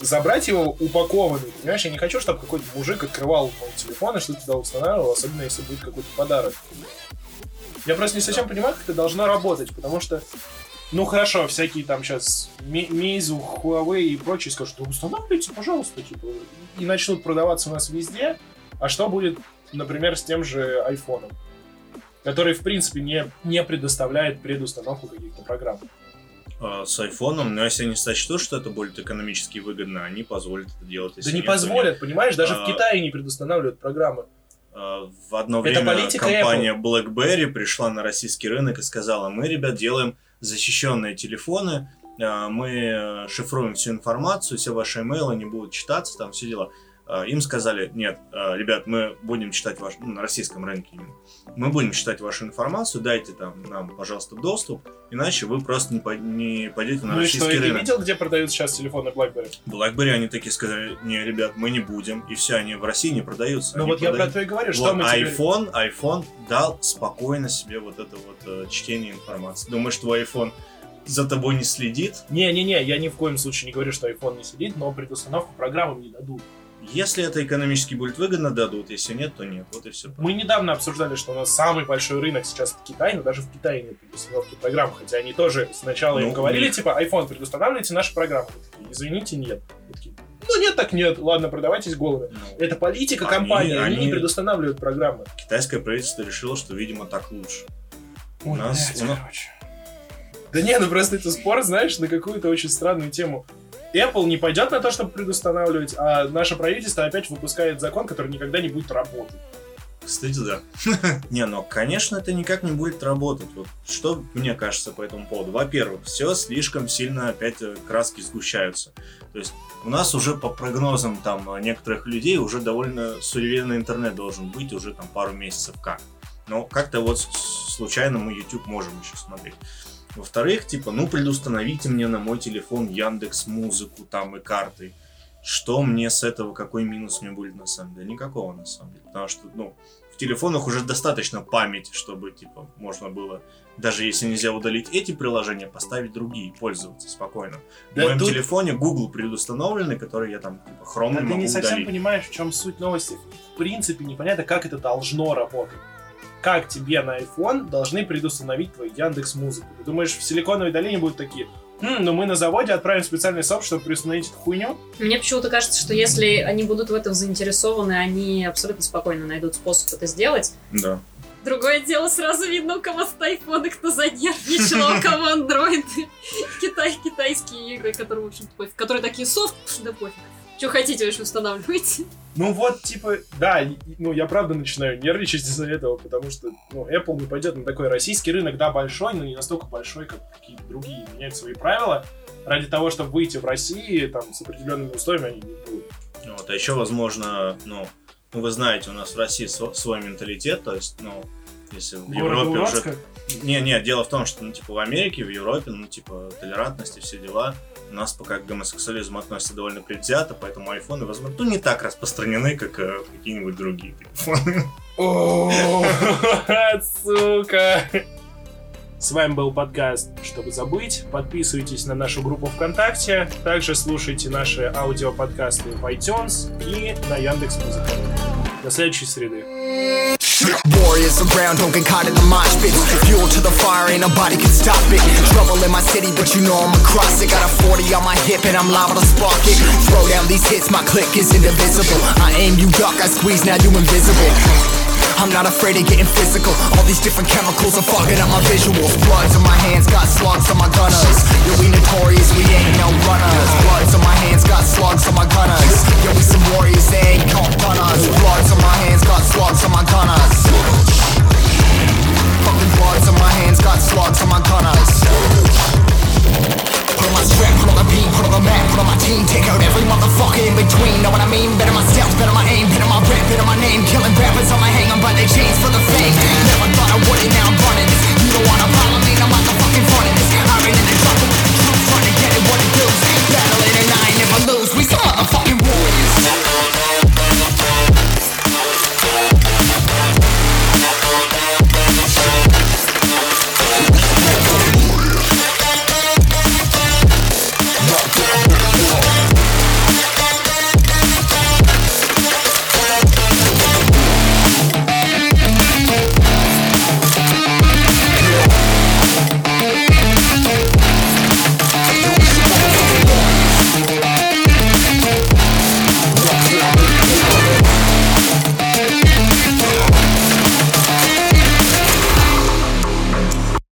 забрать его упакованный, понимаешь, я не хочу, чтобы какой-то мужик открывал мой телефон и что-то туда устанавливал, особенно если будет какой-то подарок. Я просто не совсем понимаю, как это должно работать, потому что, ну хорошо, всякие там сейчас Meizu, Huawei и прочие скажут, «Да устанавливайте, пожалуйста, типа, и начнут продаваться у нас везде, а что будет, например, с тем же айфоном, который, в принципе, не, не предоставляет предустановку каких-то программ? А, с айфоном, но если они сочтут, что это будет экономически выгодно, они позволят это делать. Да не то нет. позволят, понимаешь? Даже в А, Китае не предустанавливают программы. А, В одно время политика компания BlackBerry пришла на российский рынок и сказала, мы, ребят, делаем защищенные телефоны, а, мы э, шифруем всю информацию, все ваши имейлы не будут читаться, там все дела. А, Им сказали, нет, а, ребят, мы будем читать ваш, ну, на российском рынке именно. мы будем читать вашу информацию, дайте там нам, пожалуйста, доступ, иначе вы просто не, по- не пойдете на Ну что, российский и ты рынок. видел, где продают сейчас телефоны BlackBerry? BlackBerry они такие сказали, не, ребят, мы не будем, и все, они в России не продаются. Ну вот я про продают- то и говорю, что вот, мы теперь... iPhone, iPhone дал спокойно себе вот это вот э, чтение информации. Думаешь, твой iPhone за тобой не следит? Не-не-не, я ни в коем случае не говорю, что iPhone не сидит, но предустановку программам не дадут. Если это экономически будет выгодно, дадут. Если нет, то нет. Вот и все. Мы недавно обсуждали, что у нас самый большой рынок сейчас это Китай, но даже в Китае нет предустановки программ, хотя они тоже сначала им Ну, говорили, у них- типа, iPhone, предустанавливайте наши программы. Такие, Извините, нет. Такие, ну нет, так нет, ладно, продавайтесь голыми. Это политика Они- компании, они, не они- предустанавливают программы. Китайское правительство решило, что, видимо, так лучше. У Ой, нас- блядь, у нас-. Да не, ну просто это спор, знаешь, на какую-то очень странную тему. Apple не пойдет на то, чтобы предустанавливать, а наше правительство опять выпускает закон, который никогда не будет работать. Кстати, да. не, ну, конечно, это никак не будет работать. Вот что мне кажется по этому поводу? Во-первых, все слишком сильно опять э, краски сгущаются. То есть у нас уже по прогнозам там э, некоторых людей уже довольно суверенный интернет должен быть уже там пару месяцев как. Но как-то вот случайно мы YouTube можем еще смотреть. Во-вторых, типа, ну предустановите мне на мой телефон Яндекс Музыку там и карты. Что мне с этого, какой минус мне будет на самом деле? Никакого на самом деле. Потому что, ну, в телефонах уже достаточно памяти, чтобы, типа, можно было, даже если нельзя удалить эти приложения, поставить другие, пользоваться спокойно. Да в моем тут- телефоне Google предустановленный, который я там, типа, Chrome Да ты могу не совсем удалить. понимаешь, в чем суть новости. В принципе, непонятно, как это должно работать. Как тебе на iPhone должны предустановить твой Яндекс Музыку? Ты думаешь, в Силиконовой долине будут такие, «М, ну мы на заводе отправим специальный софт, чтобы предустановить эту хуйню? Мне почему-то кажется, что если они будут в этом заинтересованы, они абсолютно спокойно найдут способ это сделать. Да. Другое дело, сразу видно, у кого стоит айфоны, кто занервничал, а у кого андроиды. Китай, китайские игры, которые, в общем-то, пофиг. Которые такие софт, да пофиг. Что хотите, вы же устанавливаете. Ну вот, типа, да, ну я правда начинаю нервничать из-за этого, потому что, ну, Apple не пойдет на такой российский рынок, да, большой, но не настолько большой, как какие-то другие меняют свои правила. Ради того, чтобы выйти в России, там, с определенными условиями, они не будут. Вот, а еще, возможно, ну, ну, вы знаете, у нас в России сво- свой менталитет, то есть, ну, если в Европе уже... Не, не, дело в том, что, ну, типа, в Америке, в Европе, ну, типа, толерантность и все дела, у нас пока к гомосексуализму относятся довольно предвзято, поэтому айфоны, возможно, ну, не так распространены, как э, какие-нибудь другие телефоны. Сука. С вами был подкаст «Чтобы забыть». Подписывайтесь на нашу группу ВКонтакте. Также слушайте наши аудиоподкасты в iTunes и на Яндекс.Музыке. До следующей среды. Warriors around, don't get caught in the mosh pit. Fuel to the fire, ain't nobody can stop it. Trouble in my city, but you know I'm across it. Got a 40 on my hip and I'm liable to spark it. Throw down these hits, my click is indivisible. I aim, you duck, I squeeze, now you invisible. I'm not afraid of getting physical. All these different chemicals are fogging up my visuals. Bloods on my hands, got slugs on my gunners. Yo, we notorious, we ain't no runners. Bloods on my hands, got slugs on my gunners. Yo, we some warriors, they ain't called gunners. Bloods on my hands, got slugs on my gunners. Fucking bloods on my hands, got slugs on my gunners my strength, put on the beat, put on the map, put on my team, take out every motherfucker in between. Know what I mean? Better my stealth, better my aim, better my rap, better my name. Killing rappers on my hang, I'm by their chains for the fame. Never thought I would it, now I'm running this. You don't wanna follow me, I'm motherfucking running this. I ran in the trouble with the truth, trying to get it what it feels. Battling and I never lose, we some motherfucking warriors.